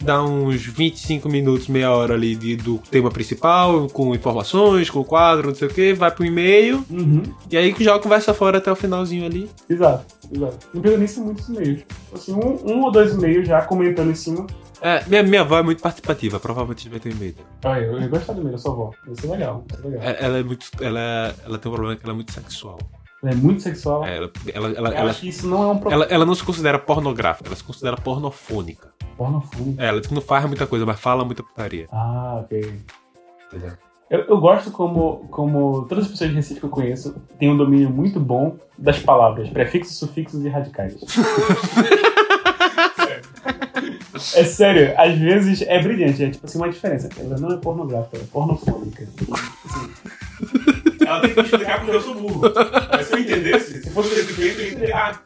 dá uns 25 minutos, meia hora ali de- do tema principal, com informações, com quadro, não sei o que, vai pro e-mail, Uhum. e aí joga a conversa fora até o finalzinho ali. Exato, exato. Não precisa nem ser muitos e-mails. Assim, um, um ou dois e-mails já comentando em cima. É, minha, minha avó é muito participativa, provavelmente vai ter um e-mail. Ah, eu, eu gosto do e-mail da sua avó. Isso é legal, isso é legal. É, Ela é muito. Ela, ela tem um problema que ela é muito sexual. Ela é muito sexual. É, ela, ela, ela, ela, que isso não é um problema. ela, não se considera pornográfica, ela se considera pornofônica. Pornofone. É, ela diz que não faz muita coisa, mas fala muita putaria. Ah, ok. Entendeu? Eu, eu gosto como, como todas as pessoas de Recife que eu conheço têm um domínio muito bom das palavras, prefixos, sufixos e radicais. É sério, às vezes é brilhante, é tipo assim, uma diferença. Ela não é pornográfica, ela é pornofônica. Assim, Ela tem que me explicar porque eu sou burro. Mas se eu entendesse, se fosse desse jeito, eu. Ah,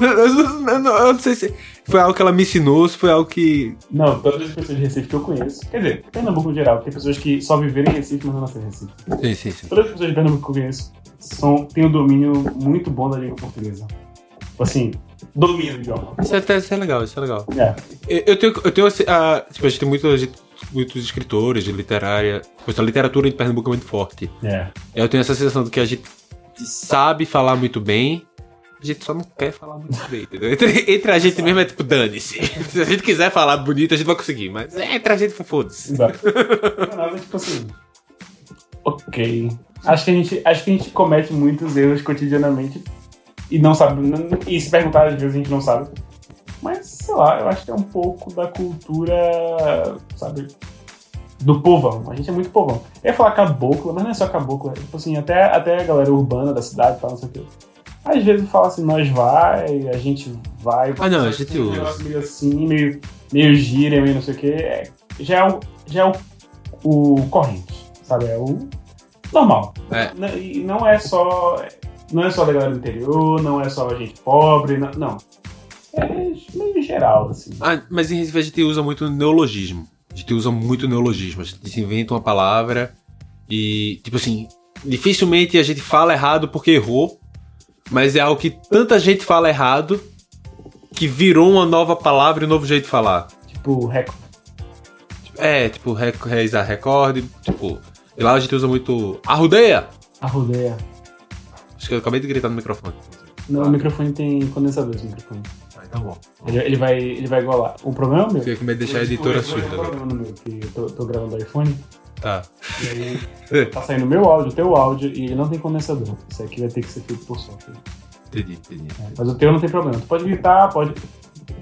Eu não, eu não- sei se foi algo que ela me ensinou, se foi algo que. Não, todas as pessoas de Recife que eu conheço. Quer dizer, Pernambuco no geral, tem pessoas que só viveram em Recife, mas não nasceram em Recife. Sim, sim, sim. Todas as pessoas de Pernambuco que eu conheço são, têm um domínio muito bom da língua portuguesa. Tipo Assim, domínio do idioma. Isso é, até- isso é legal, isso é legal. É. Eu, eu tenho, eu tenho assim, a, tipo, a gente tem muitos, muitos escritores de literária. Tipo, a literatura de Pernambuco é muito forte. É. Eu tenho essa sensação de que a gente sabe falar muito bem, a gente só não quer falar muito bem, entendeu? Entre, entre a gente mesmo é tipo, dane-se. Se a gente quiser falar bonito, a gente vai conseguir, mas é, entre a gente, foda-se. Exato. Não é tipo assim. Ok. Acho que a gente, acho que a gente comete muitos erros cotidianamente e não sabe. E se perguntar, às vezes a gente não sabe. Mas, sei lá, eu acho que é um pouco da cultura, sabe? Do povão. A gente é muito povão. Eu ia falar caboclo, mas não é só caboclo. É tipo assim, até, até a galera urbana da cidade e tal, não sei o quê. Às vezes fala assim, nós vai, a gente vai. Ah, não, a gente usa. negócio meio assim, meio, meio gíria, meio não sei o quê. É, já é o, já é o, o corrente, sabe? É o normal. É. Não- E não é só. Não é só da galera do interior, não é só a gente pobre, não. não. É meio geral, assim. Ah, mas em Recife a gente usa muito neologismo. A gente usa muito neologismo. A gente inventa uma palavra e, tipo assim, dificilmente a gente fala errado porque errou, mas é algo que tanta gente fala errado que virou uma nova palavra e um novo jeito de falar. Tipo, recorde. É, tipo, rec- realizar recorde, tipo, e lá a gente usa muito arrudeia. A rodeia. Acho que eu acabei de gritar no microfone. Não, o microfone tem condensador, esse microfone. Então bom. Ele, ele vai, ele vai igualar. O problema é o meu. Fiquei com medo de deixar a editora O surda agora. problema no meu, que eu tô, tô gravando do iPhone, Tá. e aí tá saindo meu áudio, o teu áudio, e ele não tem condensador. Isso aqui vai ter que ser feito por software. Entendi, entendi. É, Mas o teu não tem problema. Tu pode gritar, pode.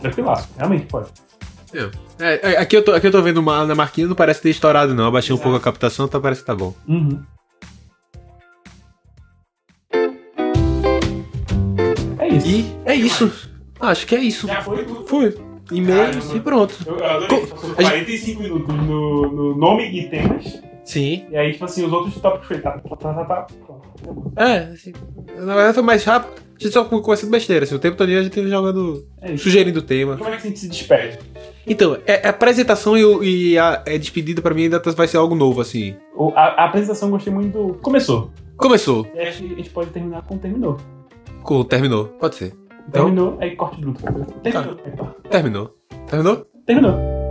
Tranquilaço, realmente pode. É, é, aqui, eu tô, aqui eu tô vendo uma na marquinha, não parece ter estourado, não. Eu baixei um pouco a captação, então parece que tá bom. Uhum. É isso. E é isso. Acho que é isso. Já foi tudo. Foi. E-mails e pronto. Eu adorei. Co- Passou a gente- 45 minutos no, no nome e temas. Sim. E aí, tipo assim, os outros tópicos foi tá, tá, tá. É, assim, na verdade foi mais rápido. A gente só começou besteira, assim, o tempo todo a gente teve jogando, É sugerindo o tema. Como é que a gente se despede? Então, é, a apresentação e, e a, a despedida pra mim ainda vai ser algo novo, assim. O- a, a apresentação eu gostei muito do. Começou. Começou, E acho que a gente pode terminar com terminou. com, terminou. Pode ser. Então, Terminou, aí corte bruto. Terminou. Aí, pá. terminou. Terminou? Terminou.